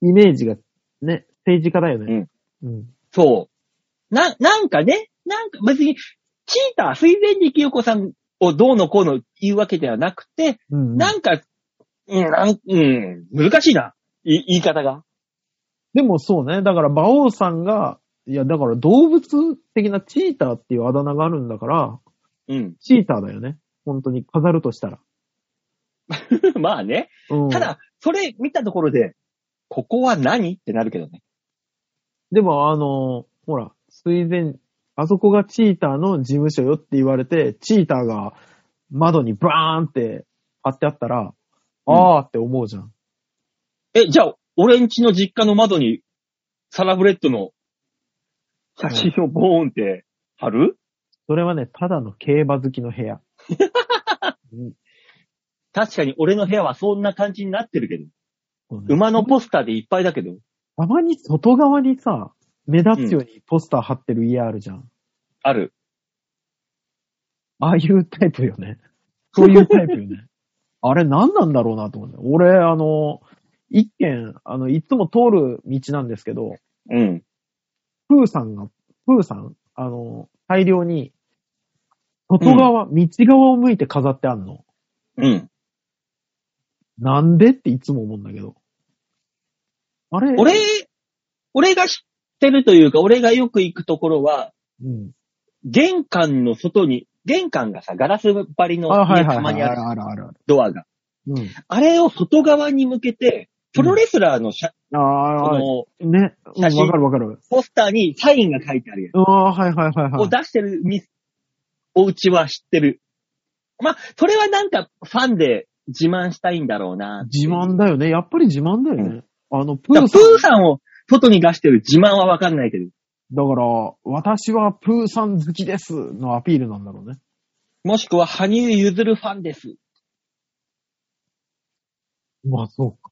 イメージがね、政治家だよね。うん。そう。な、なんかね、なんか別に、チーター、水前寺清子さんをどうのこうの言うわけではなくて、うん。なんか、うん、なん、うん、難しいな。い言い方が。でもそうね。だから、馬王さんが、いや、だから動物的なチーターっていうあだ名があるんだから、うん。チーターだよね。本当に飾るとしたら。まあね。うん。ただ、それ見たところで、ここは何？ってなるけどね。でもあの、ほら、水前、あそこがチーターの事務所よって言われて、チーターが窓にバーンって貼ってあったら、うんあーって思うじゃん。え、じゃあ、俺んちの実家の窓に、サラブレッドの写真をボーンって貼る、それはね、ただの競馬好きの部屋。うん確かに俺の部屋はそんな感じになってるけど。馬のポスターでいっぱいだけど。たまに外側にさ、目立つようにポスター貼ってる家あるじゃん。ある。ああいうタイプよね。そういうタイプよね。あれ何なんだろうなと思うね。俺、あの、一軒、あの、いつも通る道なんですけど、うん。プーさんが、プーさん、あの、大量に、外側、道側を向いて飾ってあんの。うん。なんでっていつも思うんだけど。あれ俺、俺が知ってるというか、俺がよく行くところは、うん。玄関の外に、玄関がさ、ガラス張りのあ、はい家はいはい。たまにあるあるあるある。ドアが。うん。あれを外側に向けて、プロレスラーのシャ、ああ、このね。うん、わ写真かるわかる。ポスターにサインが書いてあるやつああ、はいはいはいはい。を出してるみお家は知ってる。まあ、それはなんかファンで自慢したいんだろうな。自慢だよね。やっぱり自慢だよね。あの、プだからプーさん。ーさんを外に出してる自慢はわかんないけど。だから、私はプーさん好きですのアピールなんだろうね。もしくは、羽生結弦ファンです。まあ、そうか。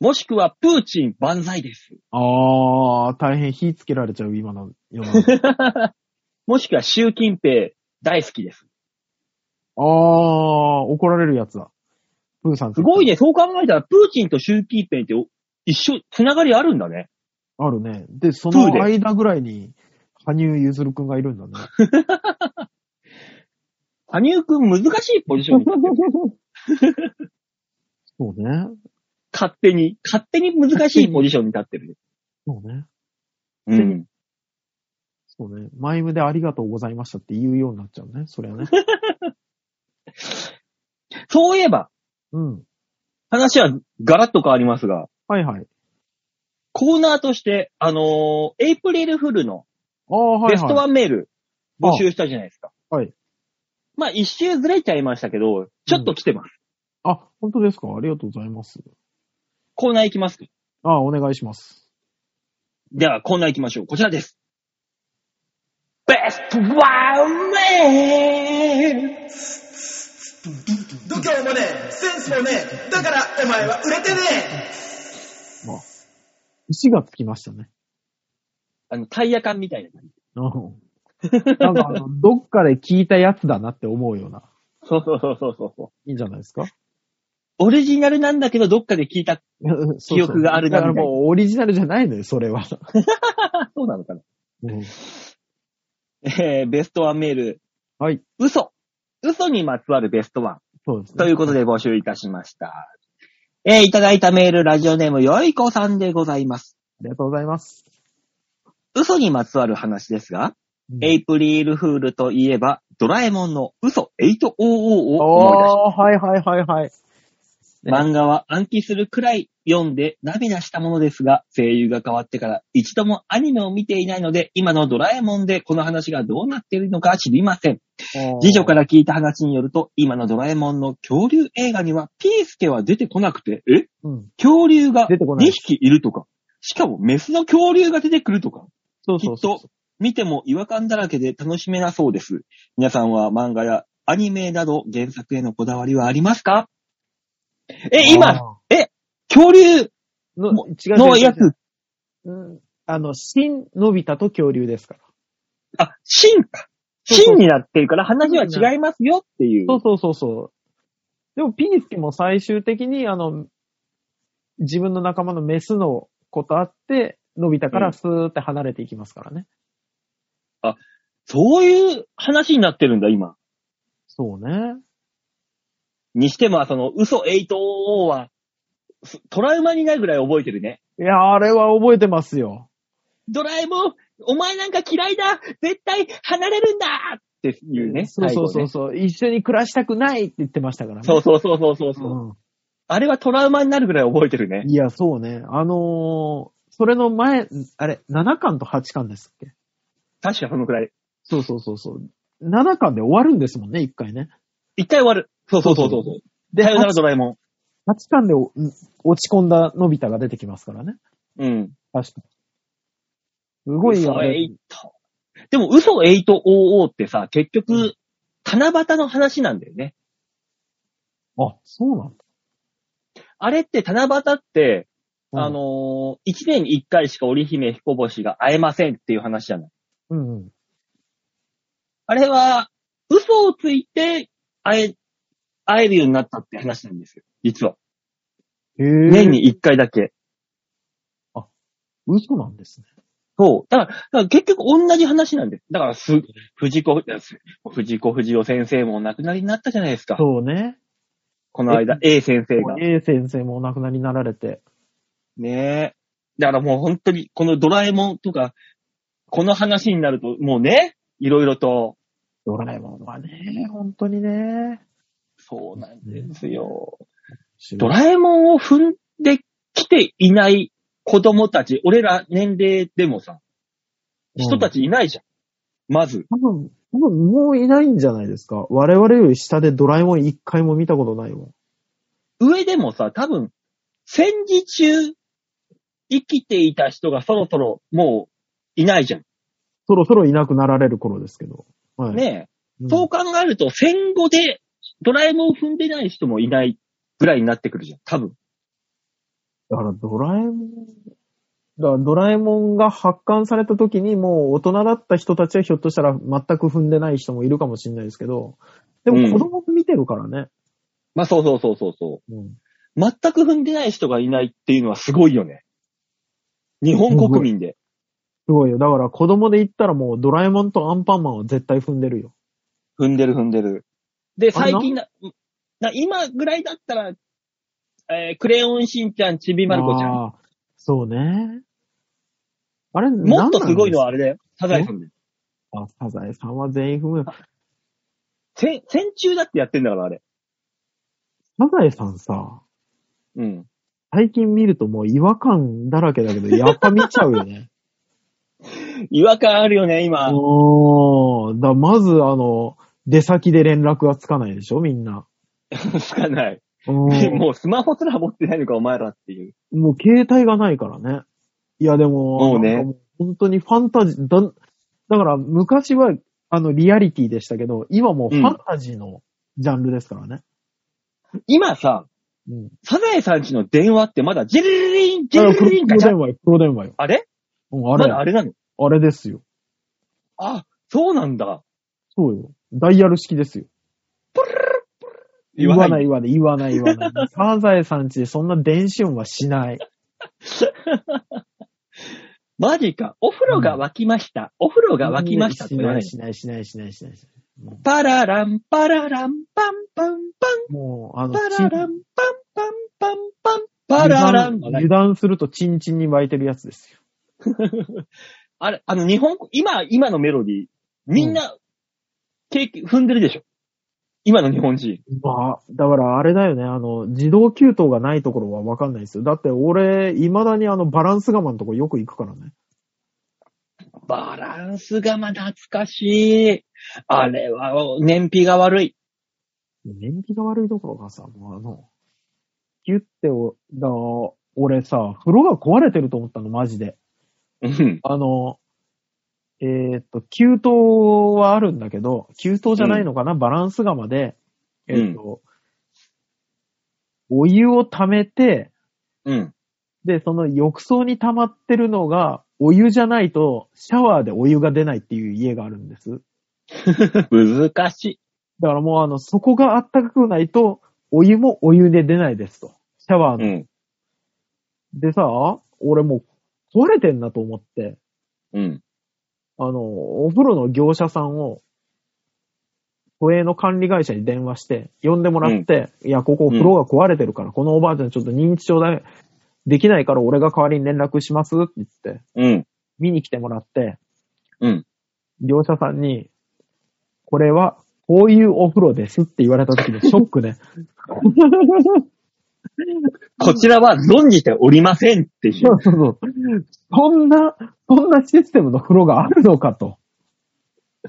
もしくは、プーチン万歳です。ああ、大変火つけられちゃう、今の世の中。もしくは、習近平大好きです。ああ、怒られるやつだ。プーさんね。すごいね。そう考えたら、プーチンと習近平ってお一緒、つながりあるんだね。あるね。で、その間ぐらいに、羽生結弦くんがいるんだね。羽生くん難しいポジションに立ってる。そうね。勝手に、勝手に難しいポジションに立ってる。そうね。うん。そうね。マイムでありがとうございましたって言うようになっちゃうね。それはね。そういえば、うん。話はガラッと変わりますが、はいはい。コーナーとして、あのーエイプリルフルの。ベストワンメール募集したじゃないですか。はい。まあ一周ずれちゃいましたけど、ちょっと来てます。あ、本当ですか？ありがとうございます。コーナー行きますか？ああ、お願いします。ではコーナー行きましょう。こちらです。ベストワンメール度胸もねえ、センスもねえ、だからお前は売れてねまあ、石がつきましたね。あの、タイヤ缶みたいな感じ。うん。なんかあの、どっかで聞いたやつだなって思うような。そうそうそうそうそう。いいんじゃないですか？オリジナルなんだけど、どっかで聞いた。記憶があるなだからもうオリジナルじゃないのよ、それは。あ、そうなのかな。うんえー、ベストワンメール。はい。嘘。嘘にまつわるベストワン。そうですね。ということで募集いたしました。えー、いただいたメール、ラジオネーム、よいこさんでございます。ありがとうございます。嘘にまつわる話ですが、うんエイプリルフールといえば、ドラえもんの嘘800を思い出しああ、はいはいはいはい。ね。漫画は暗記するくらい読んで涙したものですが、声優が変わってから一度もアニメを見ていないので、今のドラえもんでこの話がどうなっているのか知りません。次女から聞いた話によると、今のドラえもんの恐竜映画にはピースケは出てこなくて、え？うん。恐竜が2出てこない。匹いるとか、しかもメスの恐竜が出てくるとか、そうそうそう。きっと見ても違和感だらけで楽しめなそうです。皆さんは漫画やアニメなど原作へのこだわりはありますか？え、今、あ恐竜ーの、も違うのやつ、うんあの、新のび太と恐竜ですから。あ、真か。そうそう真になってるから話は違いますよっていう。そうそうそうそう。でも、ピースケも最終的に、あの、自分の仲間のメスの子と会って、のび太からスーって離れていきますからね。そういう話になってるんだ、今。そうね。にしても、その、嘘8は、すトラウマになるぐらい覚えてるね。いや、あれは覚えてますよ。ドラえもん、お前なんか嫌いだ絶対離れるんだっていうね。そうそうそう最そう、一緒に暮らしたくないって言ってましたからね。そうそうそうそうそう、うあれはトラウマになるぐらい覚えてるねん。。いや、そうね。あのーそれの前、あれ、7巻と8巻ですっけ？確かそのくらい。そうそうそうそう。7巻で終わるんですもんね、1回ね。一回終わる。そうそうそうそうそう。で、さよなら 8, ドラえも巻でお落ち込んだのび太が出てきますからね。ん。うん。確かすごい嘘あれ8。でも嘘800ってさ、結局、七夕の話なんだよね。あ、そうなんだ。あれって七夕って、うんあのー一年に一回しか織姫彦星が会えませんっていう話じゃない。うんうん。あれは、嘘をついて会え、会えるようになったって話なんですよ。実は。へえ。年に一回だけ。嘘なんですね。そう。だから、だから結局同じ話なんです。だから、す、藤子、藤子不二雄先生もお亡くなりになったじゃないですか。そうね。この間、A 先生が。A 先生もお亡くなりになられて。ねえ。だからもう本当に、このドラえもんとか、この話になると、もうね、いろいろと、ドラえもんはね、本当にね。そうなんですよ。ドラえもんを踏んできていない子供たち、俺ら年齢でもさ、人たちいないじゃん。まず。多分、多分もういないんじゃないですか。我々より下でドラえもん一回も見たことないもん。上でもさ、多分、戦時中、生きていた人がそろそろもういないじゃん。そろそろいなくなられる頃ですけど。はい。ねえ。うんそう考えると、戦後でドラえもんを踏んでない人もいないぐらいになってくるじゃん。多分。だからドラえもん、だからドラえもんが発刊された時にもう大人だった人たちはひょっとしたら全く踏んでない人もいるかもしれないですけど、でも子供見てるからね。まあそうそうそうそうそうんう。全く踏んでない人がいないっていうのはすごいよね。日本国民で。すごいよ。だから子供で言ったらもうドラえもんとアンパンマンは絶対踏んでるよ。踏んでる踏んでる。で、最近な、な今ぐらいだったら、えークレヨンしんちゃん、ちびまる子ちゃん。そうね。あれ、もっとすごいのははあれだよ。サザエさんで。あ、サザエさんは全員踏むよ。戦、戦中だってやってんだから、あれ。サザエさんさ、うん。最近見るともう違和感だらけだけど、やっぱ見ちゃうよね。違和感あるよね、今。おー、だまずあの、出先で連絡がつかないでしょ、みんな。つかない。うん もうスマホすら持ってないのか、お前らっていう。もう携帯がないからね。いやでも、もうねう本当にファンタジー、だ、だから昔はあのリアリティでしたけど、今もうファンタジーのジャンルですからね。今さ、うん。サザエさんちの電話ってまだジェリリリン、ジェリリリンガチャ電話よ、黒電話よ。あれ？うん、あまれ、だあれなの？あれですよ。あ、そうなんだ。そうよ。ダイヤル式ですよ。言わない言わない言わない言わない。サザエさんちでそんな電子音はしない。マジか。お風呂が沸きました。お風呂が沸きましたってし言わないないしないしないしないしないしない。もパララン、パララン、パンパンパン、う、もうあの、パララン、パンパンパンパン、パララン。油断油断するとチンチンに湧いてるやつですよ。あれ、あの、日本、今、今のメロディー、みんな、経験、踏んでるでしょ今の日本人。まあ、だからあれだよね、あの、自動給湯がないところはわかんないですよ。だって俺、未だにあの、バランス我慢のとこよく行くからね。バランスがま懐かしい。あれは、燃費が悪い。燃費が悪いどころかさ、もうあの、キュッてお、だ俺さ、風呂が壊れてると思ったの、マジで。うん。あの、えーっと、給湯はあるんだけど、給湯じゃないのかな、バランス釜で、えーっと、お湯を溜めて、うん。で、その浴槽に溜まってるのが、お湯じゃないと、シャワーでお湯が出ないっていう家があるんです。難しい。だからもうあの、そこがあったかくないと、お湯もお湯で出ないですと。シャワーの。うん。でさ、俺もう壊れてんなと思って、うん。あの、お風呂の業者さんを、都営の管理会社に電話して、呼んでもらって、いや、ここ風呂が壊れてるから、このおばあちゃんちょっと認知症だ、できないから俺が代わりに連絡しますって言って、うん。見に来てもらって、うん。業者さんに、これは、こういうお風呂ですって言われた時のショックね。こちらは存じておりませんっていう。そうそうそう。そんな、そんなシステムの風呂があるのかと。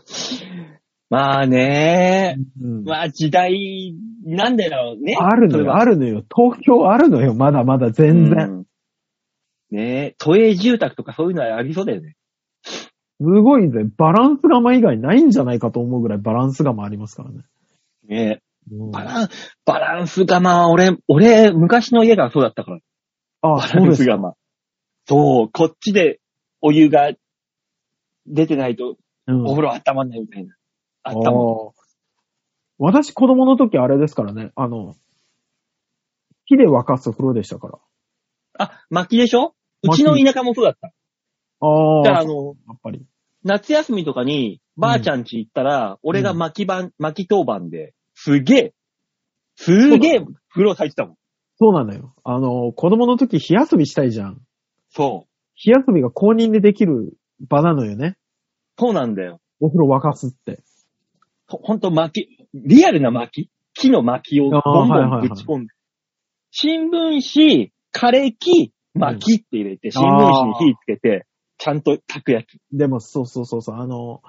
まあねうんまあ時代なんだろうね。あるのよ、あるのよ。東京あるのよ、まだまだ全然。うんねえ、都営住宅とかそういうのはありそうだよね。すごいぜ。バランス釜以外ないんじゃないかと思うぐらいバランス釜ありますからね。ねバラン、バランス釜、俺、俺、昔の家がそうだったから。あ、バラ。ンス釜。そう、こっちでお湯が出てないとうんお風呂温まんないみたいな。あ温まんー私子供の時あれですからね。あの、火で沸かす風呂でしたから。あ、薪でしょ？うちの田舎もそうだった。ああ。だからあの、やっぱり。夏休みとかに、ばあちゃん家行ったら、俺が薪番、薪当番で、すげえ、すげえ風呂入ってたもん。そうなのよ。あの、子供の時火遊びしたいじゃん。そ火遊びが公認でできる場なのよね。そうなんだよ。お風呂沸かすって。ほほんと薪、リアルな薪木の薪をあーボンボンはいはいはいぶち込んで。新聞紙、枯れ木、薪って入れて、新聞紙に火つけて、ちゃんと炊くやつ。でも、そうそうそうそう、あの、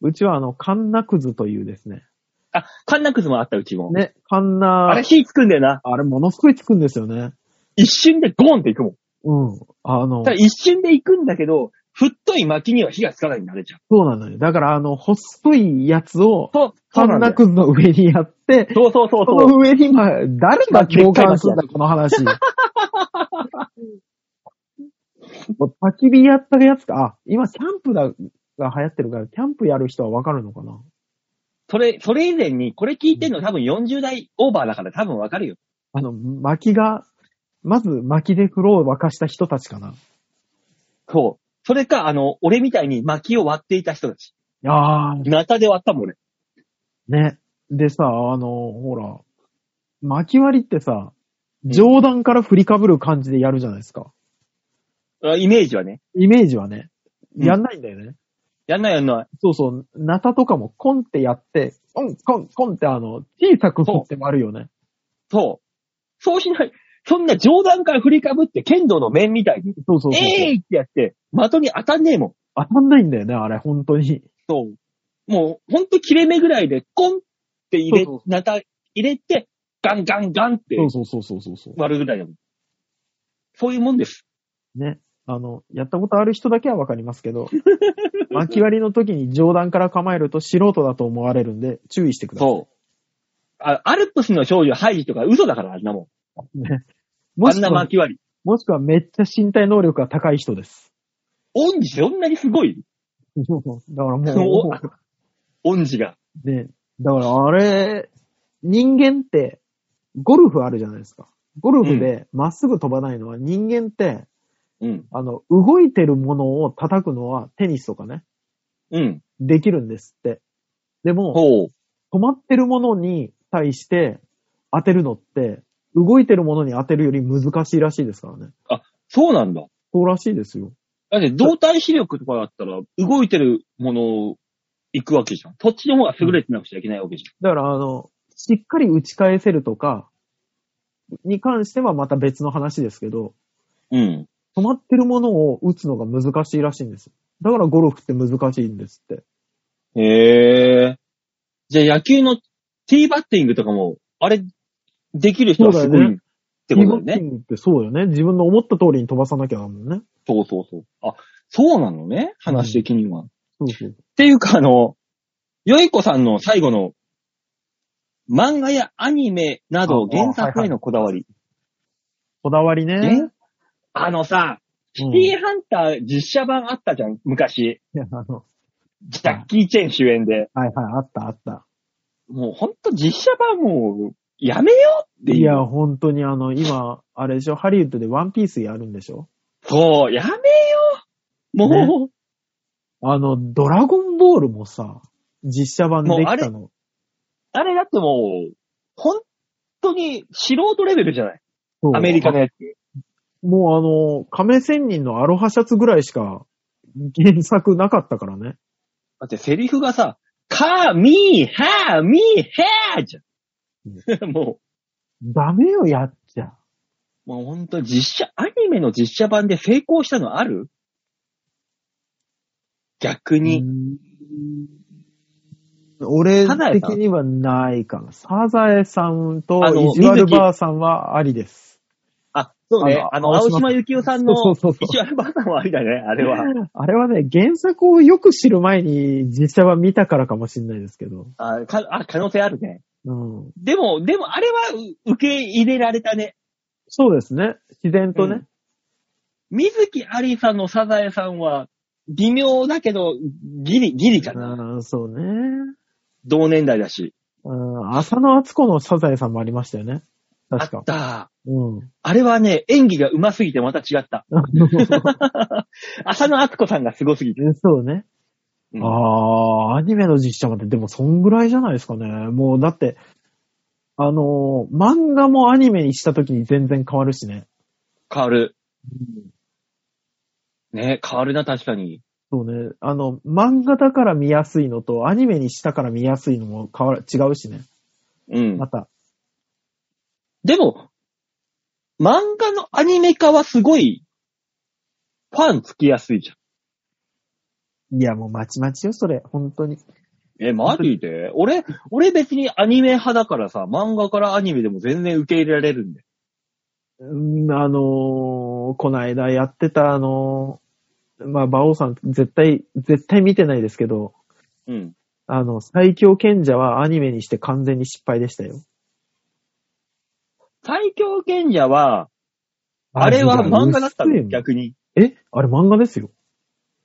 うちはあの、カンナクズというですね。あ、カンナクズもあった、うちも。ね、カンナ、あれ火つくんだよな。あれものすごいつくんですよね。一瞬でゴンっていくもん。うん。あのただ、一瞬で行くんだけど、太い薪には火がつかないんだ、あれじゃん。そうなのよ。だから、あの、細いやつを、そう、そカン。ナクズの上にやって、そうそうそうそそう。の上に、まあ、誰が共感するんだ、この話。も う焚き火やったやつか。あ、今、キャンプだ、が流行ってるから、キャンプやる人はわかるのかなそれ、それ以前に、これ聞いてんの多分40代オーバーだから多分わかるよ。あの、薪が、まず薪で風呂を沸かした人たちかな。そう。それか、あの、俺みたいに薪を割っていた人たち。ああ、ナタで割ったもん、俺。ね。でさ、あの、ほら、薪割りってさ、上段から振りかぶる感じでやるじゃないですか。あイメージはね。イメージはね。うんやんないんだよね。やんないやんない。そうそう、ナタとかもコンってやって、コン、コン、コンってあの、小さく振って割るよね。そう。そうしない。そんな上段から振りかぶって剣道の面みたいに、そうそうそうそう。えーいってやって、的に当たんねえもん。当たんないんだよね、あれ、本当に。そう。もう、ほんと切れ目ぐらいで、コンって入れ、そうそうナタ入れて、ガンガンガンってそうそうそうそうそうそう。割るぐらいだもん。そういうもんです。ね。あの、やったことある人だけはわかりますけど、薪割りの時に上段から構えると素人だと思われるんで、注意してください。そう。あアルプスの少女ハイジとか嘘だから、あんなもね。ん。あんなもしくは、巻き割り。もしくはめっちゃ身体能力が高い人です。恩師そんなにすごい？だからもう、恩師が。ね、だからあれ、人間って、ゴルフあるじゃないですか。ゴルフでまっすぐ飛ばないのは人間って、うん。あの、動いてるものを叩くのはテニスとかね、うん。できるんですって。でも。止まってるものに対して当てるのって、動いてるものに当てるより難しいらしいですからね。そうなんだ。そうらしいですよ。だって動体視力とかだったら、動いてるものを行くわけじゃん。そっちの方が優れてなくちゃいけないわけじだから、あの、しっかり打ち返せるとか、に関してはまた別の話ですけど、ゃん。うん。止まってるものを打つのが難しいらしいんです。だからゴルフって難しいんですって。へえ。じゃあ野球のティーバッティングとかも、あれ、できる人はすごいってことだよね。ティーバッティングってそうよね。自分の思った通りに飛ばさなきゃだもんね。そうそうそう。あ、そうなのね話的には。っそうそう。ていうか、あの、よいこさんの最後の、漫画やアニメなどあ原作へのこだわり。こだわりねえ。あのさ、シうんティーハンター実写版あったじゃん、昔。いや、あの、ジャッキー・チェン主演で。はいはい、あったあった。もうほんと実写版もう、やめようっていう。いや、本当にあの、今、あれでしょ、ハリウッドでワンピースやるんでしょ？そう、やめようもう、あの、ドラゴンボールもさ、実写版できたの。あれだってもう、本当に素人レベルじゃない？アメリカのやつ。もうあの、亀仙人のアロハシャツぐらいしか原作なかったからね。だってセリフがさ、カー、ミー、ハー、ミー、ヘーじゃん。もダメよ、やっちゃ。う、もうほんと実写、アニメの実写版で成功したのある？逆に。俺的にはないかな。サザエさんとイジワルばあさんはありです。あ、そうね。あの、青島島幸男さんの、そうそうそう石原ばあさんはありだね、あれは。あれはね、原作をよく知る前に実写版見たからかもしれないですけど。あ、かあ可能性あるね。うん。でも、でもあれはう受け入れられたね。そうですね。自然とね。水木有さんのサザエさんは、微妙だけど、ギリ、ギリかな。うん、そうね。同年代だし。うん、浅野敦子のサザエさんもありましたよね。あ確かっ。た。うん。あれはね、演技が上手すぎてまた違った。浅野敦子さんがすごすぎて。そうね。うんああ、アニメの実写版ってでもそんぐらいじゃないですかね。もうだって、あのー漫画もアニメにした時に全然変わるしね。変わる。ね、変わるな、確かに。そうね。あの、漫画だから見やすいのと、アニメにしたから見やすいのも変わる、違うしね。うんま。た。でも、漫画のアニメ化はすごい、ファンつきやすいじゃん。いや、もうまちまちよ、それ。本当に。え、マジで？俺、俺別にアニメ派だからさ、漫画からアニメでも全然受け入れられるんで。うんあのーこの間やってた、あのーまあ、馬王さん絶対、絶対見てないですけど、うん。あの、最強賢者はアニメにして完全に失敗でしたよ。最強賢者は、あれは漫画だったの？逆に。え？あれ漫画ですよ。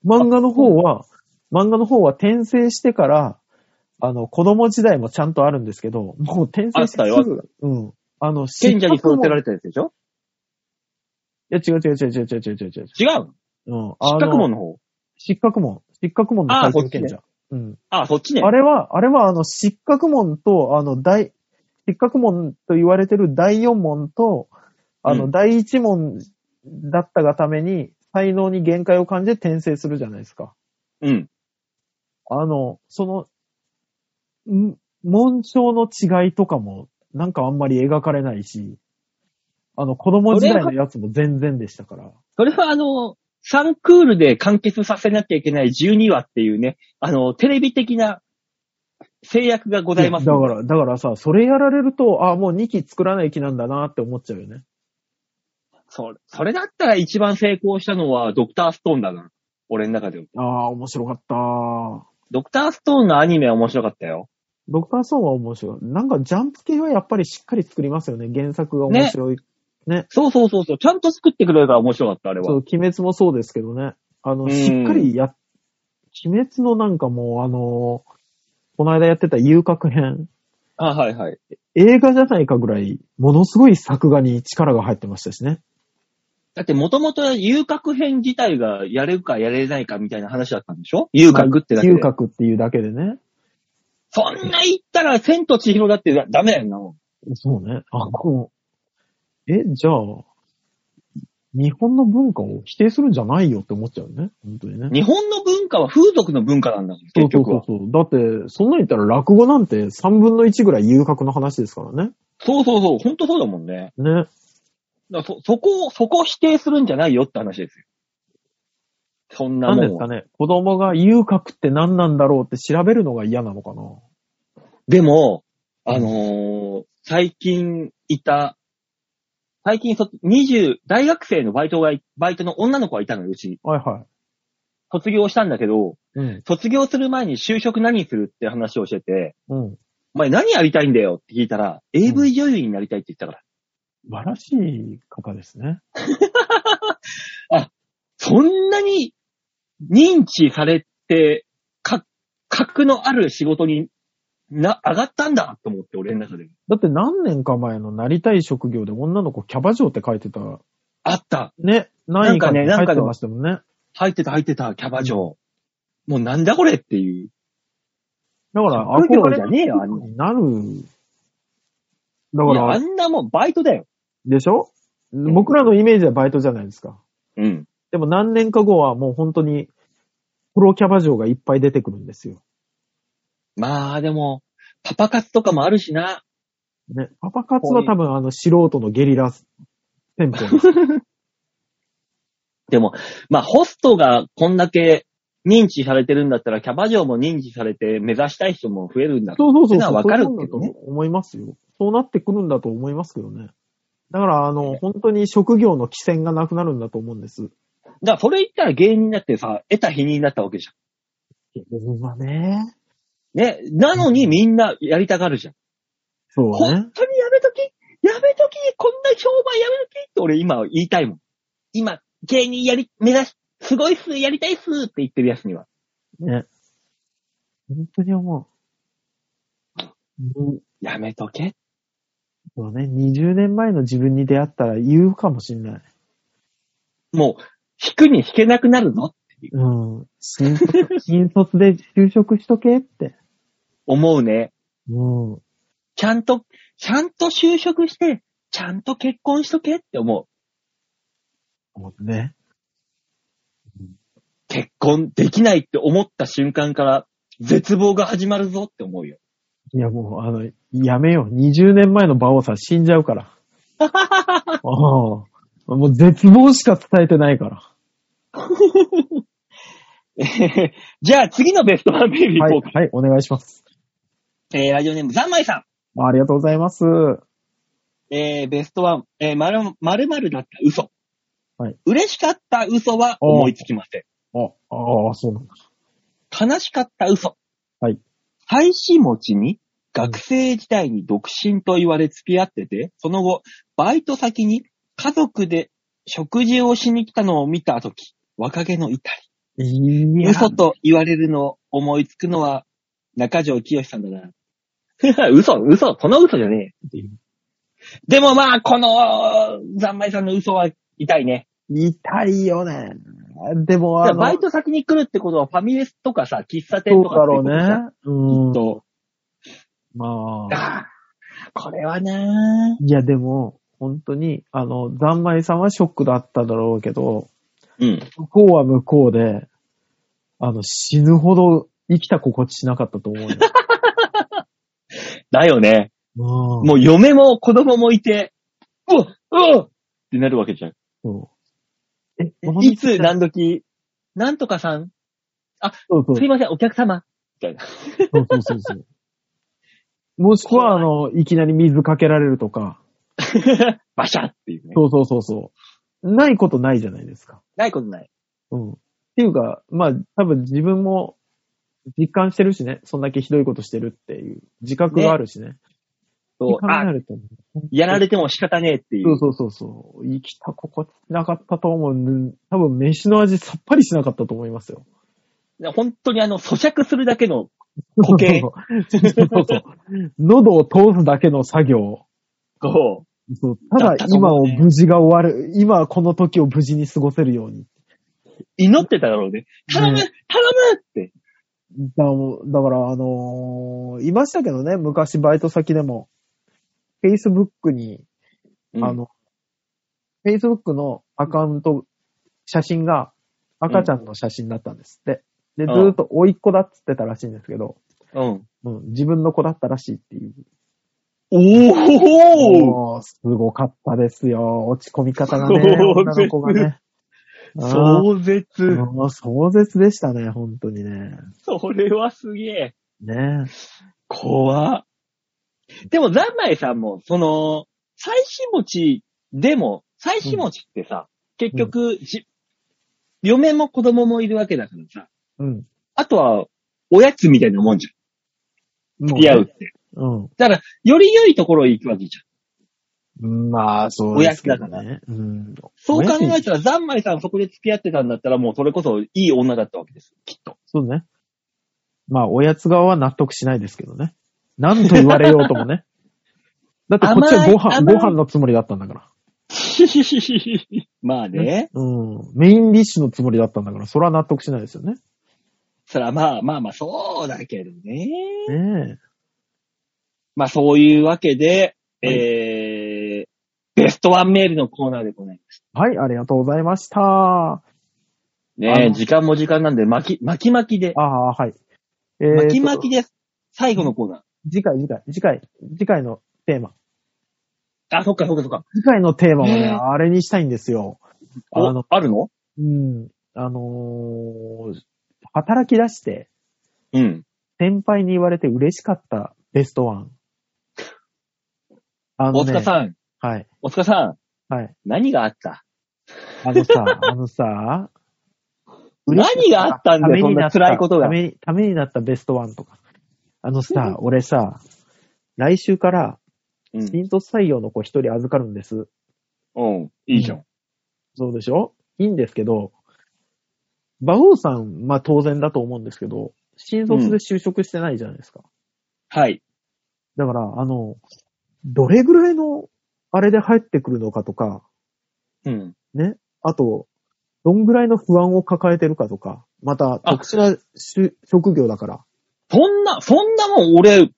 漫画の方は、漫画の方は転生してから、あの、子供時代もちゃんとあるんですけど、もう転生してすぐ、うん。あの、賢者に育てられたやつでしょ？いや、違う違う違う違う違う違う違う。違うう？ん。失格門の方？失格門。失格門の最強賢者。うん。あ、そっちね。あれは、あれは、あの、失格門と、あの、大、失格門と言われてる第4門と、あの、うん第1門だったがために、才能に限界を感じて転生するじゃないですか。うん。あの、その、ん紋章の違いとかも、なんかあんまり描かれないし、あの、子供時代のやつも全然でしたから。それはあの、3クールで完結させなきゃいけない12話っていうね、あの、テレビ的な制約がございます。だから、だからさ、それやられると、あ、もう2期作らない気なんだなって思っちゃうよね。それ、それだったら一番成功したのはドクターストーンだな。俺の中では。ああ、面白かった。ドクターストーンのアニメは面白かったよ。ドクターソーンは面白い。なんかジャンプ系はやっぱりしっかり作りますよね。原作が面白い。そうそうそうそう。ちゃんと作ってくれるから面白かった、あれそう、は。鬼滅もそうですけどね。あの、うんしっかりや、鬼滅のなんかもうあの、この間やってた遊郭編。あ、はいはい。映画じゃないかぐらい、ものすごい作画に力が入ってましたしね。だってもともと遊郭編自体がやれるかやれないかみたいな話だったんでしょ？遊郭ってだけで。遊郭っていうだけでね。そんな言ったら千と千尋だってダメだよな。そうね。あ、こう、え、じゃあ、日本の文化を否定するんじゃないよって思っちゃうね。本当にね。日本の文化は風俗の文化なんだもん、そうそう結局は。そうそう。だって、そんなん言ったら落語なんて3分の1ぐらい遊郭の話ですからね。そうそうそう、ほんとそうだもんね。ね。だそ、そこを、そこを否定するんじゃないよって話ですよ。そんなもんはなんですかね。子供が遊郭って何なんだろうって調べるのが嫌なのかな。でも、あのー最近いた、最近そ、20、大学生のバイトがい、バイトの女の子がいたのよ、うちに。はいは卒業したんだけど、い。うん。卒業する前に就職何するって話をしてて、うん。お前何やりたいんだよって聞いたら、AV 女優になりたいって言ったから。素晴らしい方ですね。そんなに認知されて、か、格のある仕事にな、上がったんだと思って、俺の中で。だって何年か前のなりたい職業で女の子キャバ嬢って書いてた。あった。ね。何位かに入ってましたもんね。入ってた入ってた、キャバ嬢。もうなんだこれっていう。だから、職業憧れじゃねえよあんなになる。だいや、あから、んなもんバイトだよ。でしょ？僕らのイメージはバイトじゃないですか。うん。でも何年か後はもう本当に、プロキャバ嬢がいっぱい出てくるんですよ。まあ、でも、パパ活とかもあるしな。ね。パパ活は多分あの素人のゲリラ店舗です。でも、まあ、ホストがこんだけ認知されてるんだったら、キャバ嬢も認知されて目指したい人も増えるんだ。そうそうそうそう。わかるけどね。思いますよ。そうなってくるんだと思いますけどね。だから、あの、本当に職業の規制がなくなるんだと思うんです。だから、それ言ったら芸人だってさ、得た否認だったわけじゃまあね。ん。ね。なのにみんなやりたがるじゃん。そう本ね。当にやめとき？やめとき？こんな商売やめとき？って俺今言いたいもん。今、芸人やり、目指し、すごいっす、やりたいっすって言ってるやつには。ね。本当に思う。うんやめとけ。そうね。20年前の自分に出会ったら言うかもしんない。もう、引くに引けなくなるぞっていううん。新卒、新卒で就職しとけって。思うね。うん。ちゃんと、ちゃんと就職して、ちゃんと結婚しとけって思う。思うね。結婚できないって思った瞬間から絶望が始まるぞって思うよ。いやもう、あの、やめよう。20年前の馬王さん死んじゃうから。ああ。もう絶望しか伝えてないから。え ーじゃあ次のベストワンメールいはいこうか。、はい、お願いします。えーラジオネーム、ざんまいさありがとうございます。ん。えーベストワン、えー、まる、まるまるだった嘘。はい。嬉しかった嘘は思いつきません。あ、ああ、そうなんだ。悲しかった嘘。はい。妻子持ちに学生時代に独身と言われ付き合ってて、その後、バイト先に家族で食事をしに来たのを見たとき、若気の至いり。や、嘘と言われるのを思いつくのは中条清さんだな。嘘、嘘、この嘘じゃねえ。でもまあ、この、ざんまいさんの嘘は痛いね。痛いよね。でも、あの、バイト先に来るってことはファミレスとかさ、喫茶店そうとかだろうってことじゃんね。うん。と、まあ。これはなぁ。いや、でも、本当に、あの、ざんまいさんはショックだっただろうけど、うん。向こうは向こうで、あの、死ぬほど生きた心地しなかったと思うよ。だよね。ももう嫁も子供もいて、うわうわってなるわけじゃん。そう。え、いつ何時、なんとかさん、そうそうすいません、お客様。みたいな。そうそうそうそう。もしくは、あの、いきなり水かけられるとか、バシャっていうね。そうそうそうそう。ないことないじゃないですか。ないことない。うん。っていうか、まあ、多分自分も実感してるしね。そんだけひどいことしてるっていう自覚があるしね。そうあ、ると、やられても仕方ねえっていう。そうそうそうそう。生きた心地しなかったと思う。多分飯の味さっぱりしなかったと思いますよ。本当にあの、咀嚼するだけの 固形そうそうそう。喉を通すだけの作業。こそうただだったと今を無事が終わる、今この時を無事に過ごせるように。う、祈ってただろうね。頼む、ね頼むって。だだから、あのーいましたけどね、昔バイト先でも、Facebook に、うんあの、Facebook のアカウント、写真が赤ちゃんの写真だったんですって。で、ずうんーっと甥っ子だっつってたらしいんですけど、うん。うん、自分の子だったらしいっていう。おーすごかったですよ。落ち込み方がね、壮女の子がね。壮絶。壮絶でしたね、本当にね。それはすげえ。ね怖っでも、ザンマイさんも、その、妻子持ちでも、妻子持ちってさ、結局、じ、嫁も子供もいるわけだからさ、うん。あとは、おやつみたいなもんじゃん。付き合うって。うん。だから、より良いところへ行くわけじゃん。まあ、そうですけどおやつだね。うん。そう考えたら、ザンマイさんそこで付き合ってたんだったら、もうそれこそいい女だったわけです。きっと。そうね。まあ、おやつ側は納得しないですけどね。何と言われようともね。だってこっちはご飯、ご飯のつもりだったんだから。まあね。うん。メインディッシュのつもりだったんだから、それは納得しないですよね。そらまあまあまあ、そうだけどね。ねまあそういうわけで、はいえー、ベストワンメールのコーナーでございます。え。はい、ありがとうございました。あねの時間も時間なんで、巻き、巻き巻きで、あ、はい。えーと巻き巻きで最後のコーナー。次回、次回、次回、次回のテーマ。あ、そっかそっかそっか。次回のテーマはね、えーあれにしたいんですよ。あのあの、あるの？うん。あのー働き出して、うん。先輩に言われて嬉しかったベストワン。あのね、大塚さん、はい、大塚さん、はい。何があった？あのさ、あのさ、何があったんだよ、そんな辛いことがた。めに、ためになったベストワンとか。あのさ、俺さ、来週から、うん。新卒採用の子一人預かるんです。うん。いいじゃん。そうでしょ？いいんですけど、馬王さん、まあ当然だと思うんですけど、新卒で就職してないじゃないですか。はい。だから、あの、どれぐらいの、あれで入ってくるのかとか、うん。ね。あと、どんぐらいの不安を抱えてるかとか、またあ特殊なし職業だから。そんな、そんなもん俺、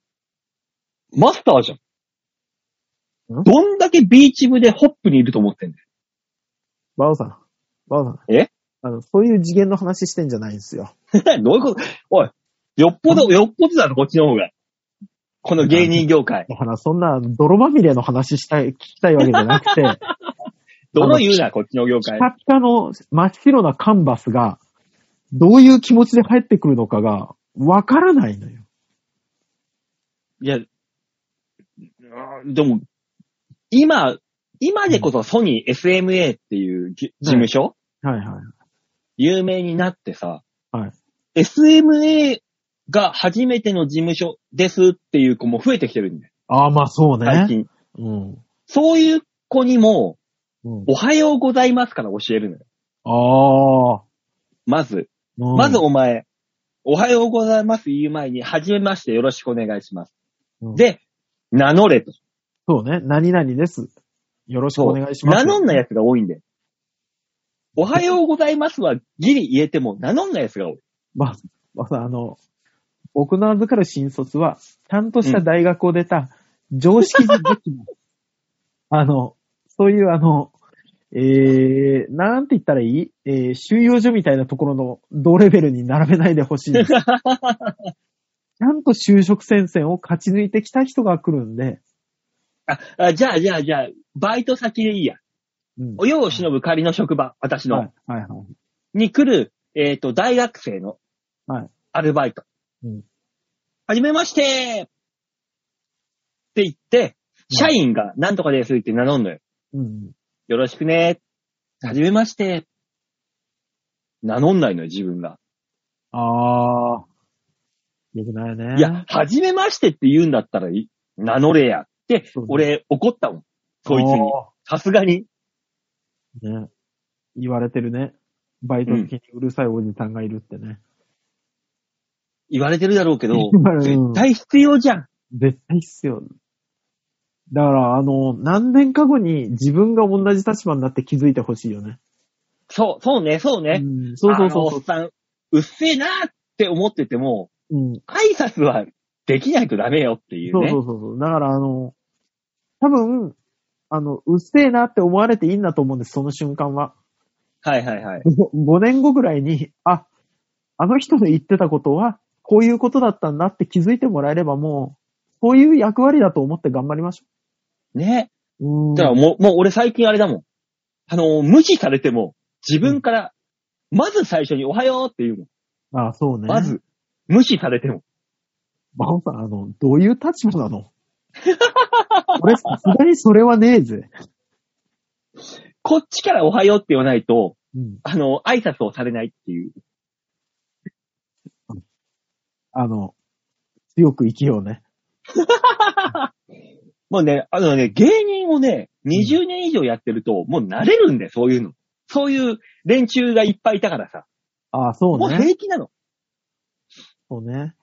マスターじゃん。ん？どんだけビーチ部でホップにいると思ってんだよ。バオさん、バオさん。え？あの、そういう次元の話してんじゃないんですよ。どういうこと？おい、よっぽど、よっぽどだろ、こっちの方が。この芸人業界。だから、そんな泥まみれの話したい、聞きたいわけじゃなくて、どの言うな、こっちの業界。ピカピカの真っ白なカンバスが、どういう気持ちで入ってくるのかが、わからないのよ。いや、うんでも、今、今でこそソニー SMA っていうじ事務所、はいはい。有名になってさ、はい。SMA が初めての事務所ですっていう子も増えてきてるんだよ。ああ、まあそうね。最近。うん。そういう子にも、うん、おはようございますから教えるのよ。ああ。まず、うんまずお前、おはようございます言う前に、はじめましてよろしくお願いします。うんで、名乗れと。そうね。何々です。よろしくお願いします。名乗んなやつが多いんで。おはようございますはギリ言えても名乗んなやつが多い。まあ、まあ、あの、僕の預かる新卒は、ちゃんとした大学を出た常識人的な、あの、そういうあの、えー、なんて言ったらいい？えー、収容所みたいなところの同レベルに並べないでほしいんです。ちゃんと就職戦線を勝ち抜いてきた人が来るんで、あ、あじゃあじゃあじゃあ、バイト先でいいや。うん。お世を忍ぶ仮の職場、私の、はい、はい、はい。に来る、えっ、と、大学生の、はいアルバイト。うんはじめましてって言って、社員が何とかですって名乗んのよ。うん。よろしくね。はじめまして。名乗んないのよ、自分が。あー。よくないね。いや、はじめましてって言うんだったらい名乗れやって俺怒ったもん。そいつに。あさすがに。ーね。言われてるね。バイト先にうるさいおじさんがいるってね。言われてるだろうけど、うん絶対必要じゃん。絶対必要。だから、あの、何年か後に自分が同じ立場になって気づいてほしいよね。そう、そうね、そうね。うん、そうそうそうそうおっ。さん、うっせえなって思ってても、うん、挨拶はできないとダメよっていうそうね。そうそうそう。だから、あの、多分、あの、うっせえなって思われていいんだと思うんです、その瞬間は。はいはいはい。5年後ぐらいに、あ、あの人の言ってたことは、こういうことだったんだって気づいてもらえればもう、そういう役割だと思って頑張りましね。ょう。うん。だからもう、もう俺最近あれだもん。あの、無視されても、自分から、まず最初におはようって言うもん。あ、そうね。ま。ず、無視されても。バオさん、あの、どういう立場なの？俺、さすがにそれはねえぜ。こっちからおはようって言わないと、うん。あの、挨拶をされないっていう。あの、強く生きようね。もうね、あのね、芸人をね、20年以上やってると、もう慣れるんだよ、そういうの。そういう連中がいっぱいいたからさ。あそもううね。平気なの。そうね。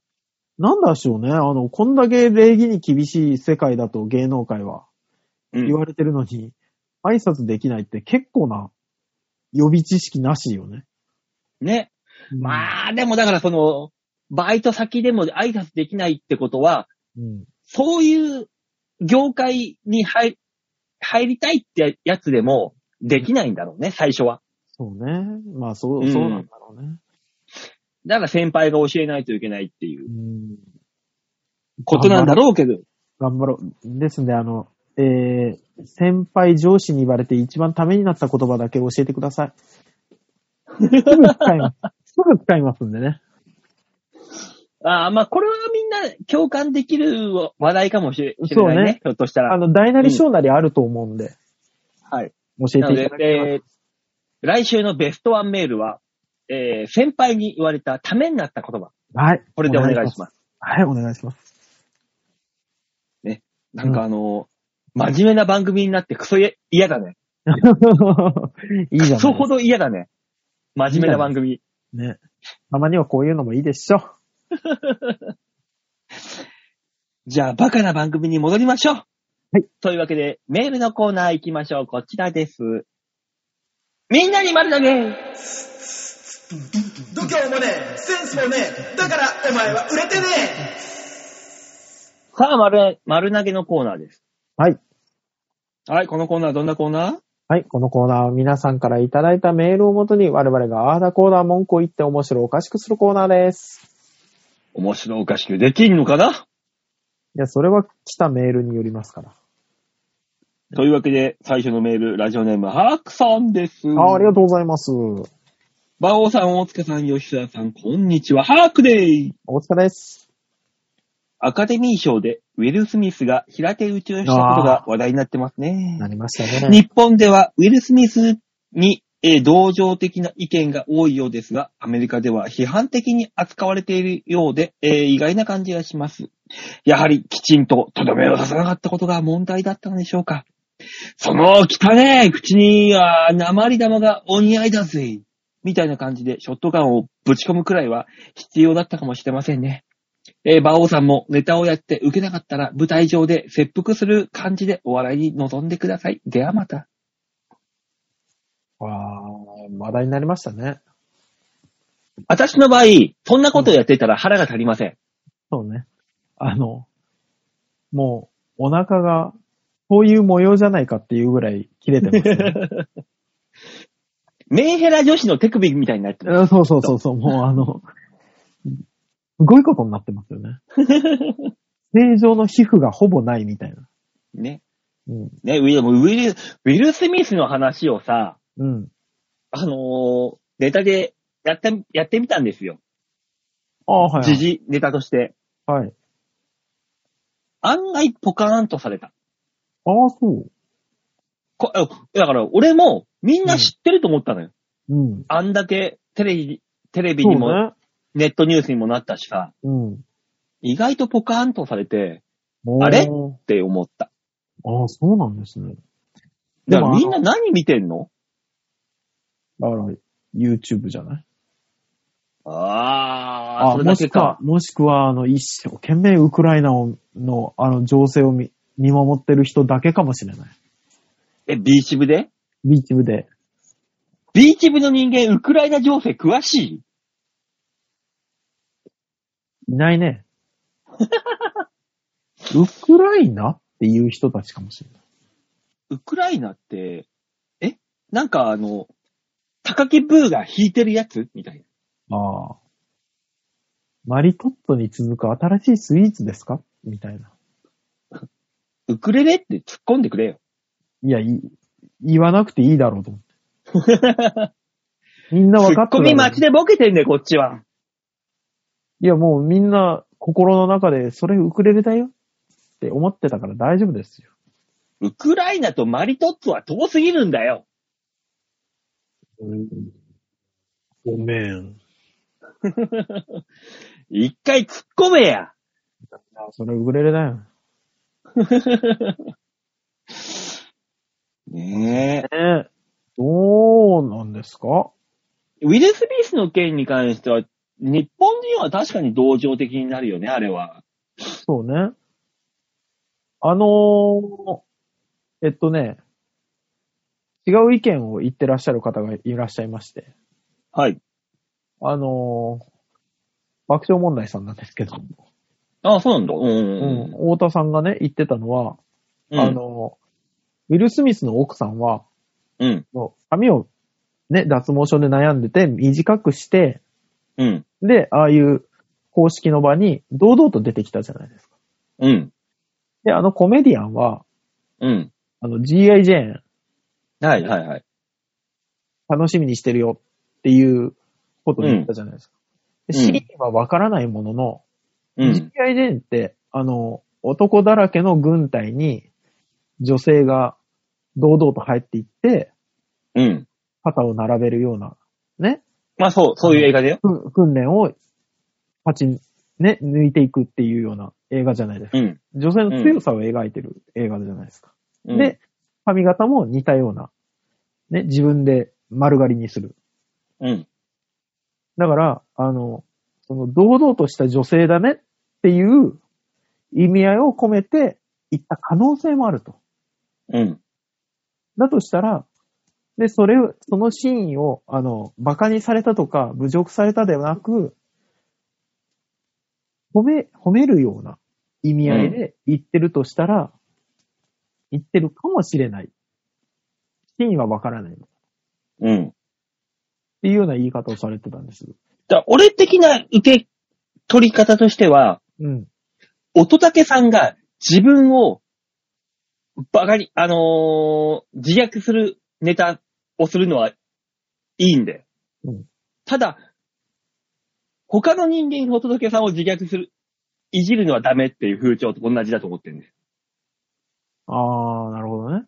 なんだしょうね。あの、こんだけ礼儀に厳しい世界だと芸能界はうん言われてるのに、挨拶できないって結構な予備知識なしよね。ね。あ、まあ、でもだからその、バイト先でも挨拶できないってことは、うん。そういう業界に入入りたいってやつでもできないんだろうね、最初は。そうね。まあ、そう、うんそうなんだろうね。だから先輩が教えないといけないっていううん。ことなんだろうけど。頑張ろう。ですんで、あの、えー、先輩上司に言われて一番ためになった言葉だけ教えてください。すぐ使います。すぐ使いますんでね。ああ、まあこれはみんな共感できる話題かもしれないね。そうねひょっとしたら。あの、大なり小なりあると思うんで、はい。教えていただ、ければえー来週のベストワンメールは、えー先輩に言われたためになった言葉。はい。これでお願いしす。ます。はい、お願いします。なんかあの、真面目な番組になってクソ嫌だね。いいじゃないクソほど嫌だね。真面目な番組。ね。たまにはこういうのもいいでしょ。じゃあ、バカな番組に戻りましょう。はい。というわけで、メールのコーナー行きましょう。こちらです。みんなに丸投げ度胸もねえ、センスもねえ、だからお前は売れてねさあ、丸、丸投げのコーナーです。はい。はい、このコーナーどんなコーナー？はい。このコーナーは皆さんからいただいたメールをもとに我々があーだコーナー文句を言って面白おかしくするコーナーです。面白おかしくできんのかな？いや、それは来たメールによりますから。というわけで、最初のメール、ラジオネーム、ハークさんです。あありがとうございます。バオさん、大塚さん、吉田さん、こんにちは、ハークでーお疲れです。アカデミー賞でウィル・スミスが平手打ちをしたことが話題になってますね。なりましたね。日本ではウィル・スミスに、えー同情的な意見が多いようですが、アメリカでは批判的に扱われているようで、えー意外な感じがします。やはりきちんととどめを刺さなかったことが問題だったのでしょうか。その汚ね口には鉛玉がお似合いだぜ。みたいな感じでショットガンをぶち込むくらいは必要だったかもしれませんね。えー、馬王さんもネタをやって受けなかったら舞台上で切腹する感じでお笑いに臨んでください。ではまた。わあ、話題になりましたね。私の場合、そんなことをやっていたら腹が足りません。そうね。あの、もう、お腹が、こういう模様じゃないかっていうぐらい切れてますね。メンヘラ女子の手首みたいになってる。う んそうそうそうそう、もうあの、すごいことになってますよね。正常の皮膚がほぼないみたいな。ね。うん。ね、ウィル、ウィル、ウィル・スミスの話をさ、うん。あのーネタでやって、やってみたんですよ。ああ、はい、時事ネタとして。はい。案外ポカーンとされた。ああ、そう。こあだから、俺もみんな知ってると思ったのよ。うん。あんだけテレビ、テレビにも、ね。ネットニュースにもなったしさ、うん。意外とポカーンとされてあれ？って思った。ああ、そうなんですね。だからでもみんな何見てんの？だから、YouTube じゃない？あー、それもしくはだけか。、もしくは、あの、一生懸命ウクライナをの、あの、情勢を見見守ってる人だけかもしれない。え、ビーチ部で？ビーチ部で。ビーチ部の人間、ウクライナ情勢詳しい？いないね。ウクライナっていう人たちかもしれない。ウクライナって、え？なんかあの、高木ブーが弾いてるやつみたいな。ああ。マリトッツォに続く新しいスイーツですかみたいな。ウクレレって突っ込んでくれよ。いや、い言わなくていいだろうと思って。みんなツッコミ分かってるだろう待ちでボケてんねこっちは。いや、もうみんな心の中で、それウクレレだよって思ってたから大丈夫ですよ。ウクライナとマリトッツォは遠すぎるんだよ。ごめん。一回突っ込めや。それウクレレだよ。ねえ。えどうなんですか？ウィル・スミスの件に関しては、日本人は確かに同情的になるよね、あれは。そうね。あのーえっとね、違う意見を言ってらっしゃる方がいらっしゃいまして、はい。あのー爆笑問題さんなんですけど、あそうなんだ。うん。ううんん、太田さんがね、言ってたのは、うん。あの、ウィル・スミスの奥さんは、うん。髪をね、脱毛症で悩んでて短くして、うん。で、ああいう公式の場に堂々と出てきたじゃないですか。うん。で、あのコメディアンは、うん。あの G.I. ジェーンはい、はい、はい。楽しみにしてるよっていうことを言ったじゃないですか。うんで真意はわからないものの、うん。G.I. ジェーンって、あの、男だらけの軍隊に女性が堂々と入っていって、うん。肩を並べるような、ね、まあそう、そういう映画だよ。ふ訓練を、勝ち、ね、抜いていくっていうような映画じゃないですか。うん。女性の強さを描いてる映画じゃないですか。うん、で、髪型も似たような、ね、自分で丸刈りにする。うん。だから、あの、その堂々とした女性だねっていう意味合いを込めて言った可能性もあると。うん。だとしたら、で、それを、そのシーンを、あの、馬鹿にされたとか、侮辱されたではなく、褒め、褒めるような意味合いで言ってるとしたら、言ってるかもしれない。真意はわからない。っうん。ていうような言い方をされてたんです。だから俺的な受け取り方としては、うん。乙武さんが自分をバカに、あのー自虐するネタをするのはいいんだよ。うんただ、他の人間が乙武さんを自虐する、いじるのはダメっていう風潮と同じだと思ってるんです。あー、なるほどね。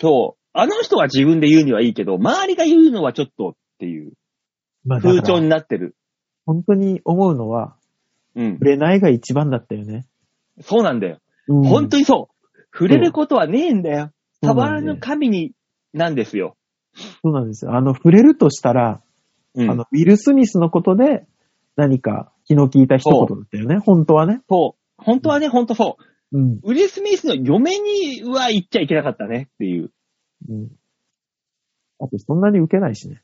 そう。あの人は自分で言うにはいいけど、周りが言うのはちょっとっていうまあ、だから風潮になってる。本当に思うのは、うん。触れないが一番だったよね。そうなんだよ。うん本当にそう。触れることはねえんだよ。そう触らなんだよぬ神に、なんですよ。そうなんですよ。あの、触れるとしたら、うん。あの、ウィル・スミスのことで、何か気の利いた一言だったよね。本当はね。そう。本当はね、本当そう。うん。ウィル・スミスの嫁には言っちゃいけなかったねっていう。うん。あと、そんなに受けないしね。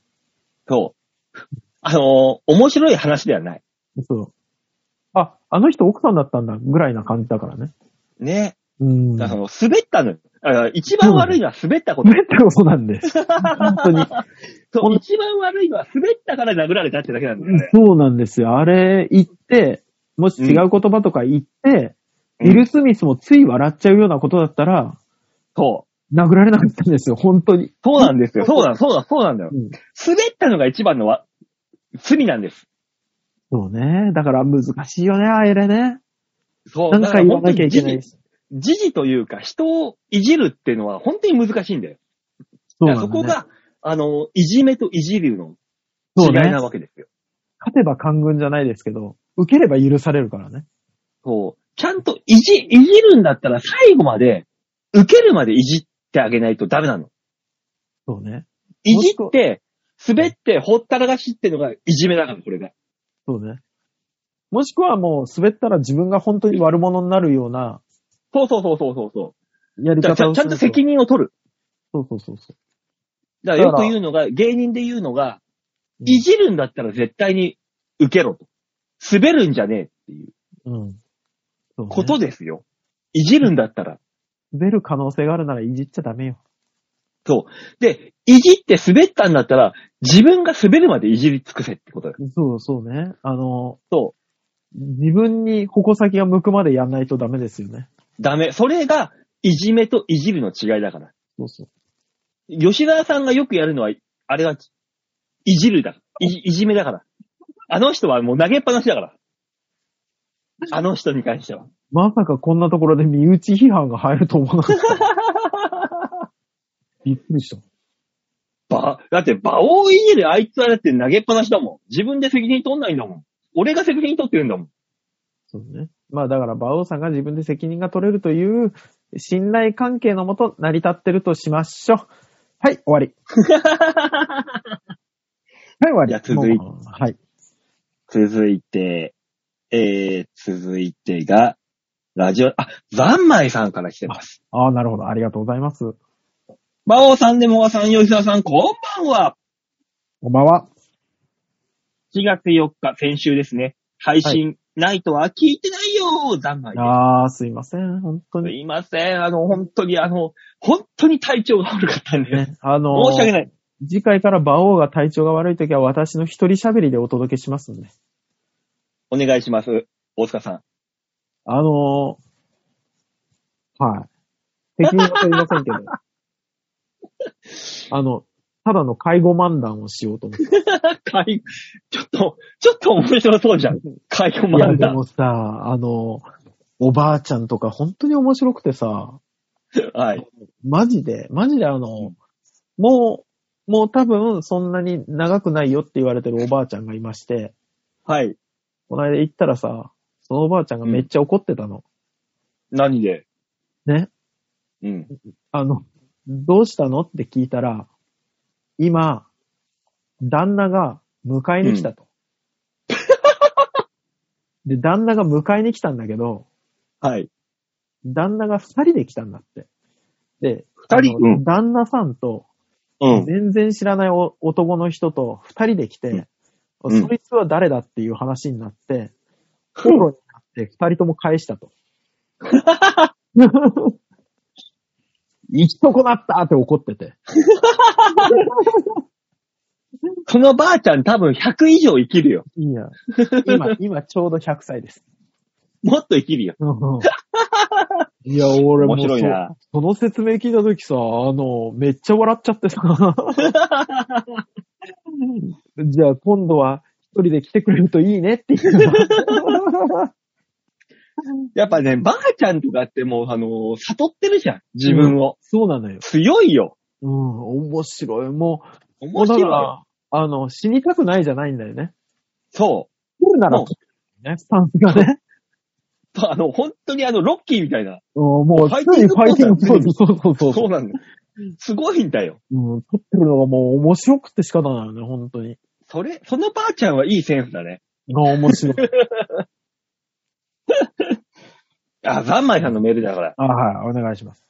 そう。あのー面白い話ではない。そう。あ、あの人奥さんだったんだ、ぐらいな感じだからね。ね。うん。だから滑ったの。あ一番悪いのは滑ったこと。滑ったことなんです。本当に。そう、一番悪いのは滑ったから殴られたってだけなんだよね。そうなんですよ。あれ言って、もし違う言葉とか言って、うんウィル・スミスもつい笑っちゃうようなことだったら、そう。殴られなかったんですよ、本当に。そうなんですよ。そうだ、そうだ、そうなんだよ。うん滑ったのが一番のわ罪なんです。そうね。だから難しいよね、あれね。そう。なんか言わなきゃいけない。時事というか、人をいじるっていうのは本当に難しいんだよ。そうだそこが、あの、いじめといじるのそうね違いなわけですよ。勝てば官軍じゃないですけど、受ければ許されるからね。そう。ちゃんといじ、いじるんだったら最後まで、受けるまでいじってあげないとダメなの。そうね。いじって、滑って、ほったらかしってのがいじめだから、これが。そうね。もしくはもう滑ったら自分が本当に悪者になるようなそうそうそうそうそうそう。やりだからちゃんと責任。任を取る。そうそうそうそだからよく言うのが、芸人で言うのが、うんいじるんだったら絶対に受けろと。滑るんじゃねえっていうう。うん。そうねことですよ。いじるんだったら。滑る可能性があるならいじっちゃダメよ。そう。で、いじって滑ったんだったら、自分が滑るまでいじり尽くせってことだよ。そうそうね。あの、そ自分に矛先が向くまでやんないとダメですよね。う。ダメ。それが、いじめといじるの違いだから。そうそう。吉田さんがよくやるのは、あれは、いじるだ。いじいじめだから。あの人はもう投げっぱなしだから。あの人に関しては。まさかこんなところで身内批判が入ると思わなかった。びっくりした。ば、だって、馬王いじるあいつはだって投げっぱなしだもん。自分で責任取んないんだもん。俺が責任取ってるんだもん。そうね。まあだから、馬王さんが自分で責任が取れるという信頼関係のもと成り立ってるとしましょう。はい、終わり。はい、終わり。じゃあ続いもうはい。続いて、えー、続いてが、ラジオ、あ、ザンマイさんから来てます。ああ、なるほど。ありがとうございます。馬王さんでもがさん、吉田さん、こんばんは。こんばんは。4月4日、先週ですね。配信、ないとは聞いてないよザンマイです。ああ、すいません。本当すに。いません。あの、本当に、あの、本当に体調が悪かったんで、ね、あの申し訳ない。次回から馬王が体調が悪いときは私の一人喋りでお届けしますんで。お願いします。大塚さん。あのー、はい。責任は取りませんけど。あの、ただの介護漫談をしようと思って。介ちょっと、ちょっと面白そうじゃん。介護いや、漫談。でもさ、あの、おばあちゃんとか本当に面白くてさ、はい。マジで、マジであの、もう、もう多分そんなに長くないよって言われてるおばあちゃんがいまして、はい。この間行ったらさ、そのおばあちゃんがめっちゃ怒ってたの。何で？ね？うん。あの、どうしたの？って聞いたら、今、旦那が迎えに来たと。で、旦那が迎えに来たんだけど、はい。旦那が二人で来たんだって。で、あの二人うん旦那さんと、うん。全然知らないお男の人と二人で来て、うんそいつは誰だっていう話になって、口論になって二人とも返したと。生き損なったって怒ってて。そのばあちゃん多分100以上生きるよ。いや、今、今ちょうど100歳です。もっと生きるよ。いや、俺も面白いなそその説明聞いたときさ、あの、めっちゃ笑っちゃってさ。じゃあ今度は一人で来てくれるといいねっていう。やっぱね、ばあちゃんとかってもう、あのー悟ってるじゃん。自分を。そうなのよ。強いよ。うん、面白い。もう、面白いもうだから。あの、死にたくないじゃないんだよね。そ来るならね、スタンスがね。う。あの、本当にあの、ロッキーみたいな。うんもう、ファイティングファイティングポーズ。そうそうそう。そうなんだよ。すごいんだよ。うん、撮ってるのがもう面白くて仕方ないよね、本当に。それ、そのばあちゃんはいいセンスだね。あ、面白い。あ、ザンマイさんのメールだから。あ、はい、お願いします。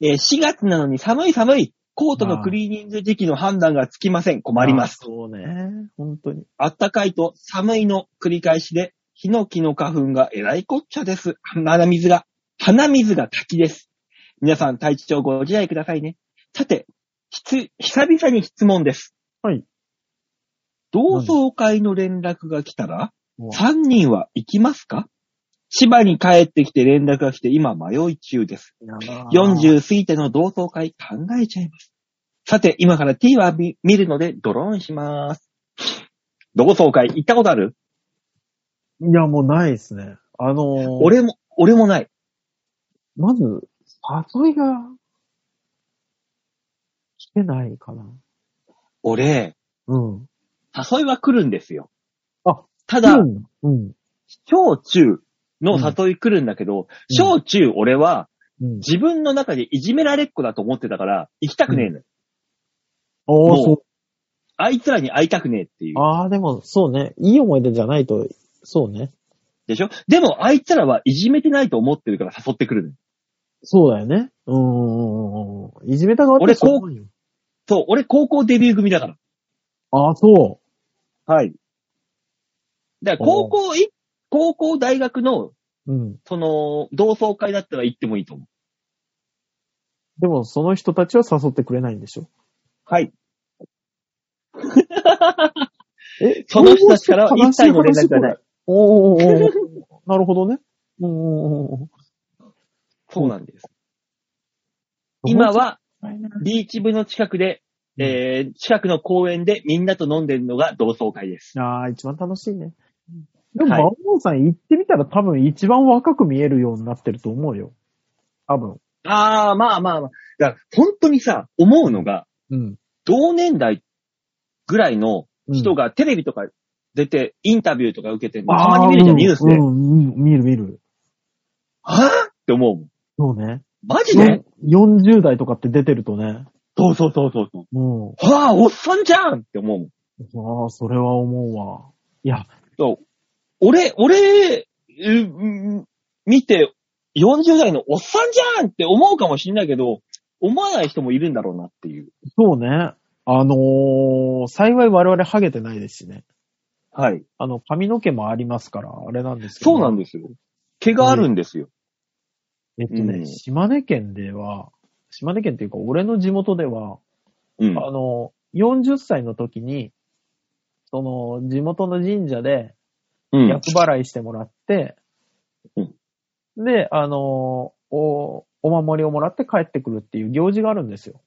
えー4月なのに寒い寒い。コートのクリーニング時期の判断がつきません。困ります。そうね、本当に。あったかいと寒いの繰り返しで、ヒノキの花粉がえらいこっちゃです。鼻水が、鼻水が滝です。皆さん体調ご自愛くださいね。さて、ひつ、久々に質問です。はい。同窓会の連絡が来たら、もう3人は行きますか？千葉に帰ってきて連絡が来て今迷い中です。40過ぎての同窓会考えちゃいます。さて、今から T は見見るのでドローンします。同窓会行ったことある？いや、もうないですね。あのー、、俺も、俺もない。まず、誘いが、来てないかな。俺、うん。誘いは来るんですよ。あ、ただ、うん。うん。小中の誘い来るんだけど、小中俺はうん。自分の中でいじめられっ子だと思ってたから、行きたくねえのよ。ああ、もうそう。あいつらに会いたくねえっていう。ああ、でも、そうね。いい思い出じゃないと、そうね。でしょ？でもあいつらはいじめてないと思ってるから誘ってくるのよ。そうだよね。うーんうんうんうん。いじめた側って俺こうそうなんよそう、俺高校デビュー組だから。ああ、そはい。だから高校い、高校大学の、う。うん。その、同窓会だったら行ってもいいと思う。でも、その人たちは誘ってくれないんでしょ？はい。え？その人たちからは一切の連絡がない。おーおーおーなるほどね。うんうんうんそうなんです。今、は、うんビーチ部の近くで、えー、近くの公園でみんなと飲んでるのが同窓会です。ああ、一番楽しいね。でも、はいさん行ってみたら多分一番若く見えるようになってると思うよ。多分。ああ、まあまあまあ。だから本当にさ、思うのが、うん。同年代ぐらいの人が、がテレビとか出て、インタビューとか受けてるのたまに見るじゃん、ニュースで。うん、うん、見る見る。はぁ？って思うもん。そうね。マジで？40代とかって出てるとね。そうそうそうそうそう。うん。はぁ、おっさんじゃんって思うもん。ああ、それは思うわ。いや、そう。俺、俺、ううん見て、40代のおっさんじゃんって思うかもしんないけど、思わない人もいるんだろうなっていう。そうね。あのー、幸い我々ハゲてないですしね。はい。あの、髪の毛もありますから、あれなんですけど。そうなんですよ。毛があるんですよ。えっとね、うん島根県では、島根県っていうか、俺の地元では、うん。あの、40歳の時に、その、地元の神社で、うん。厄払いしてもらって、うんで、あの、お、お守りをもらって帰ってくるっていう行事があるんですよ。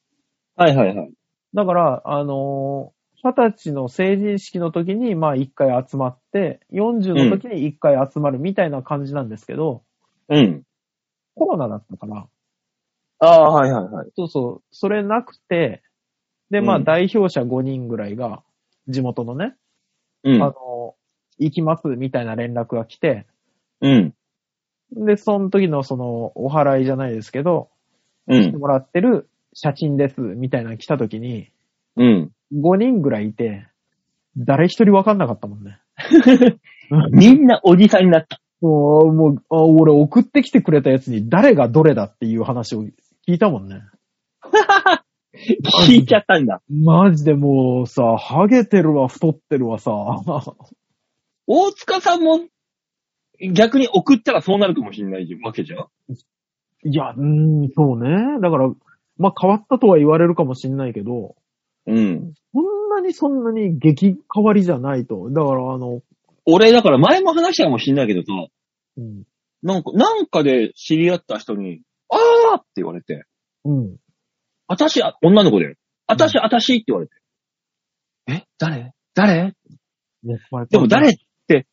はいはいはい。だから、あの、二十歳の成人式の時に、まあ一回集まって、40の時に一回集まるみたいな感じなんですけど、うん。コロナだったから、ああ、はいはいはい。そうそう、それなくて、で、まあうん代表者5人ぐらいが、地元のね、うんあ。の、行きますみたいな連絡が来て、うん。で、その時のその、お払いじゃないですけど、うん。もらってる写真です、みたいなの来た時に、うん。5人ぐらいいて、誰一人わかんなかったもんね。みんなおじさんになった。もう、もうあ俺送ってきてくれたやつに誰がどれだっていう話を聞いたもんね。聞いちゃったんだ。マジでもうさ、ハゲてるわ、太ってるわさ。大塚さんも、逆に送ったらそうなるかもしれないわけじゃん。いや、うーん、そうね。だから、まあ変わったとは言われるかもしれないけど、うん。そんなにそんなに激変わりじゃないと。だからあの、俺、だから前も話したかもしんないけどさ、うん。なんか、なんかで知り合った人に、あーって言われて、うん。あたし、あ女の子で、あたし、あたしって言われて。え？誰？誰？でも誰って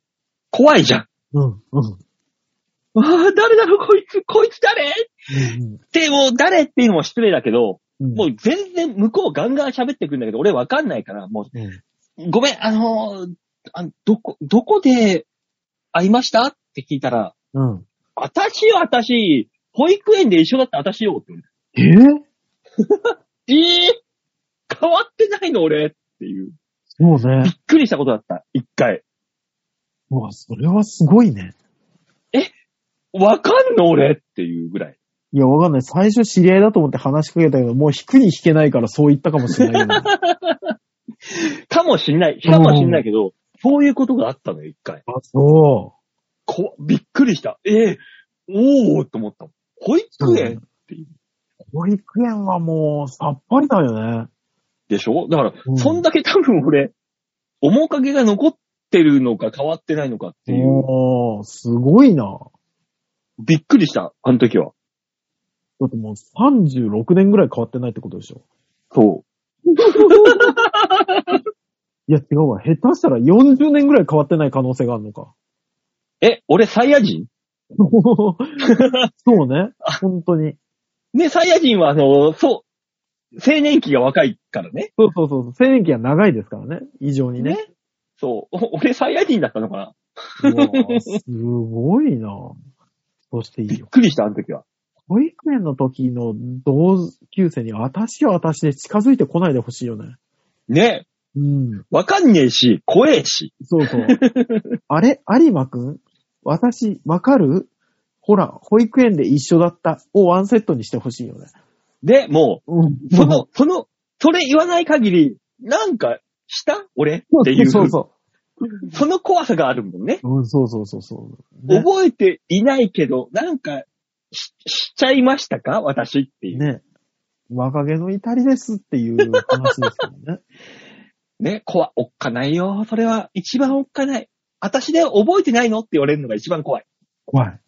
怖いじゃん。うん。うん。ああ、誰だろうこいつ、こいつ誰？っうん。て、もう誰っていうのも失礼だけど、うん。もう全然向こうガンガン喋ってくるんだけど、俺わかんないから、もうん。う、ごめん、あのーあどこ、どこで会いました？って聞いたら、うん。あたしよ、あたし、保育園で一緒だったあたしよって言われて。えー、ええ変わってないの俺っていう。そうねびっ。くりしたことだった。一回。うわ、それはすごいね。わかんの俺っていうぐらい。いや、わかんない。最初知り合いだと思って話しかけたけど、もう引くに引けないからそう言ったかもしれないよね。かもしんない。かもしんないけど、そういうことがあったのよ、一回。あ、そこ、びっくりした。ええおーと思った。保育園、う。保育園はもう、さっぱりだよね。でしょ？だから、うんそんだけ多分俺、面影が残ってるのか変わってないのかっていう。おー、すごいな。びっくりした、あの時は。だってもう36年ぐらい変わってないってことでしょ。そ いや、違うわ。下手したら40年ぐらい変わってない可能性があるのか。う。え、俺サイヤ人？そうね。本当に。ね、サイヤ人はあの、そう、青年期が若いからね。そうそうそう。青年期が長いですからね。異常にね。そう。お 俺サイヤ人だったのかな？すごいな。そしていいよ。びっくりした、あの時は。保育園の時の同級生に、私は私で近づいてこないでほしいよね。ね。うん。わかんねえし、怖えし。そうそう。あれ？有馬くん？私、わかる？ほら、保育園で一緒だったをワンセットにしてほしいよね。で、もうん。う、その、その、それ言わない限り、なんか、した？俺？っていう。そうそその怖さがあるもんね。う。うん、そうそうそうそう。ね。覚えていないけど、なんか、し、しちゃいましたか？私っていう。ね。若気の至りですっていう話ですけどね。ね、怖、おっかないよ。それは、一番おっかない。私で覚えてないの？って言われるのが一番怖い。怖い。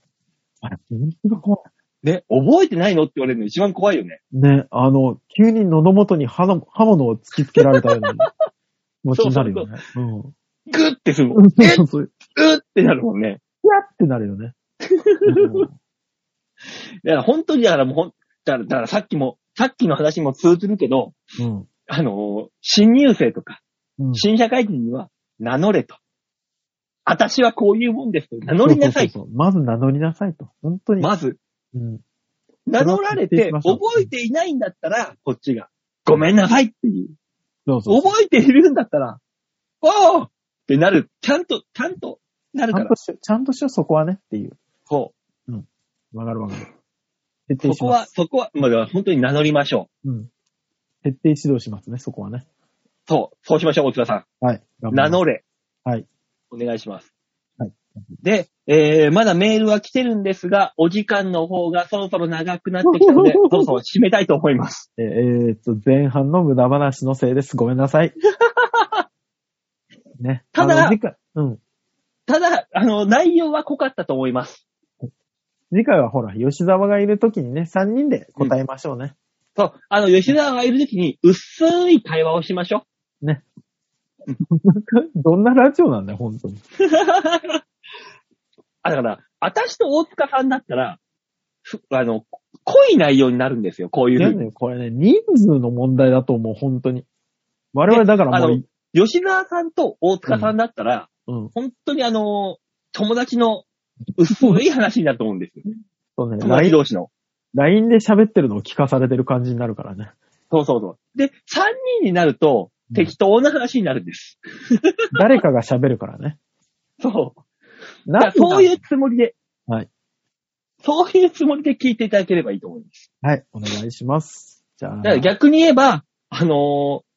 あれ、本当に怖ね、覚えてないの？って言われるの一番怖いよね。い。ね、あの、急に喉元に刃の刃物を突きつけられたような 気持ちになるよね。うん。グッてするもん。うそう。うってなるもんね。ピャってなるよね。だから本当にだからもうだから、だからさっきも、さっきの話も通ずるけど、うん。あのー新入生とか、うん。新社会人には名乗れと。私はこういうもんですと名乗りなさいと。そうそうそうまず名乗りなさいと。本当に。まず、うん。名乗られて覚えていないんだったら、こっちが、ごめんなさいっていう。そうそうそう。覚えているんだったら、おーってなる。ちゃんと、ちゃんとなるからちゃんと。しよう、ちゃんとしよう、そこはねっていう。そわかるわかる。徹う。底します。そこは、そこは、まあ、本当に名乗りましょう。うん。徹底指導しますね、そこはね。そう。そうしましょう、大塚さん。はい。名乗れ。はい。お願いします。はい。で、えー、まだメールは来てるんですが、お時間の方がそろそろ長くなってきたので、そろそろ締めたいと思います。えーえーっと、前半の無駄話のせいです。ごめんなさい。ね。ただあの次回、うん。ただ、あの、内容は濃かったと思います。次回はほら、吉沢がいるときにね、3人で答えましょうね。そう。あの、吉沢がいるときに、薄い会話をしましょ どんなラジオなんだよ、本当に。う。あ、だから、私と大塚さんだったら、ふあの、濃い内容になるんですよ、こういうふうに。ね、これね、人数の問題だと思う、本当に。我々だからもうい、吉沢さんと大塚さんだったら、うん。本当にあの、友達の薄い話になると思うんですよ。そうね、友達同士の。LINE で喋ってるのを聞かされてる感じになるからね。そうそうそう。で、三人になると、適当な話になるんです。誰かが喋るからね。そう。だなそういうつもりで、はい。そういうつもりで聞いていただければいいと思います。はい、お願いします。じゃあ、だから逆に言えば、あのー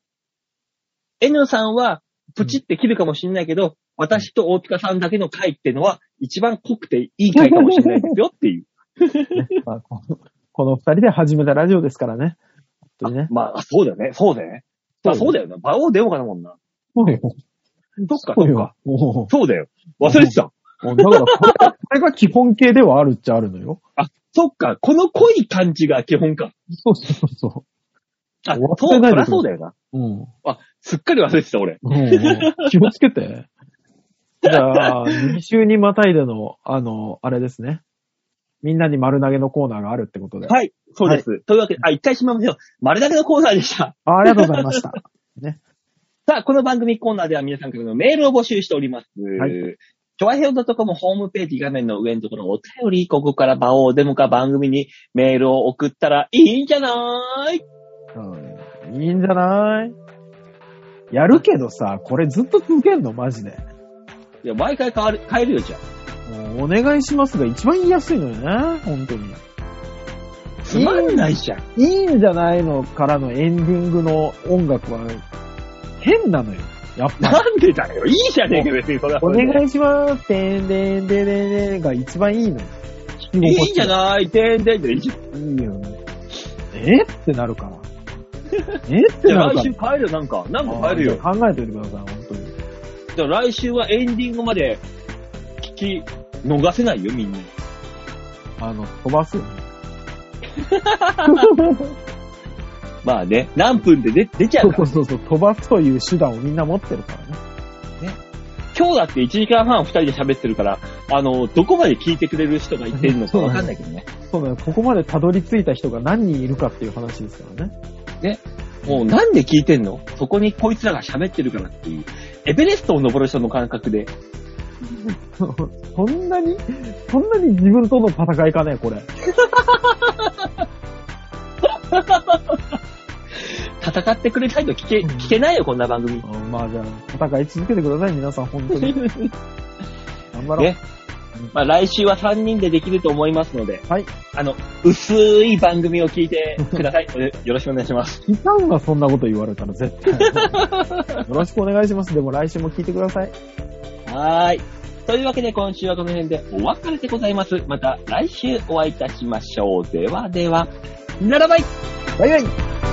N さんはプチって切るかもしれないけど、私と大塚さんだけの回っていうのは一番濃くていい回かもしれないですよっていう。ねまあ、この この二人で始めたラジオですからね。本当にね。まあ、そうだよね。そうだよね。まあ、そうだよな。馬王デモカだもんな。そうよ。そっか、そっか。。もそうだよ。忘れてた。だからこれ、これが基本形ではあるっちゃあるのよ。あ、そっか。この濃い感じが基本か。そうそうそあ、忘そう、そりゃそうだよな。う。うん。あ、すっかり忘れてた、俺。うんうん気をつけて。じゃあ、2週にまたいでの、あの、あれですね。みんなに丸投げのコーナーがあるってことで。はい。そうです。というわけで、あ、一回しまいましょう。丸だけのコーナーでした。あありがとうございました。さあ、この番組コーナーでは皆さんからのメールを募集しております。はいチョアヘオ .com ホームページ画面の上のところお便り、ここから場をデモか番組にメールを送ったらいいんじゃない？うんいいんじゃない？やるけどさ、これずっと続けんの？マジで。いや、毎回変わる、変えるよ、じゃあ。お願いしますが一番言いやすいのよね。本当に。つまんないじゃん。いいんじゃないのからのエンディングの音楽は変なのよ。やっぱり。なんでだよ。いいじゃねえか、別にそれはお。願いします。てんでんでんでんが一番いいのよ。いいんじゃないてんでんでん。いいよね。え？ってなるから。え？ってなるから。来週変えるよ、なんか。なんか変えるよ。考えておいてください、本当に。じゃあ来週はエンディングまで聞き逃せないよ、みんな。あの、飛ばす。まあね、何分で出出ちゃうから。そうそうそう、飛ばすという手段をみんな持ってるからね。今日だって1時間半2人で喋ってるから、あの、どこまで聞いてくれる人がいてるのか わかんないけどね。そうだよ、ここまでたどり着いた人が何人いるかっていう話ですからね。もうなんで聞いてんの？そこにこいつらが喋ってるからっていう。エベレストを登る人の感覚で。そんなに、そんなに自分との戦いかね、これ。戦ってくれないと聞け、聞けないよ、こんな番組。うんまあじゃあ、戦い続けてください、皆さん、本当に。頑張ろう。ねまあ来週は3人でできると思いますので、はい。あの、薄い番組を聞いてください。よ よろしくお願いします。聞かんわ、そんなこと言われたら、絶対。よろしくお願いします。でも来週も聞いてください。はーい。というわけで今週はこの辺でお別れでございます。また来週お会いいたしましょう。ではでは、ならばいバイバイ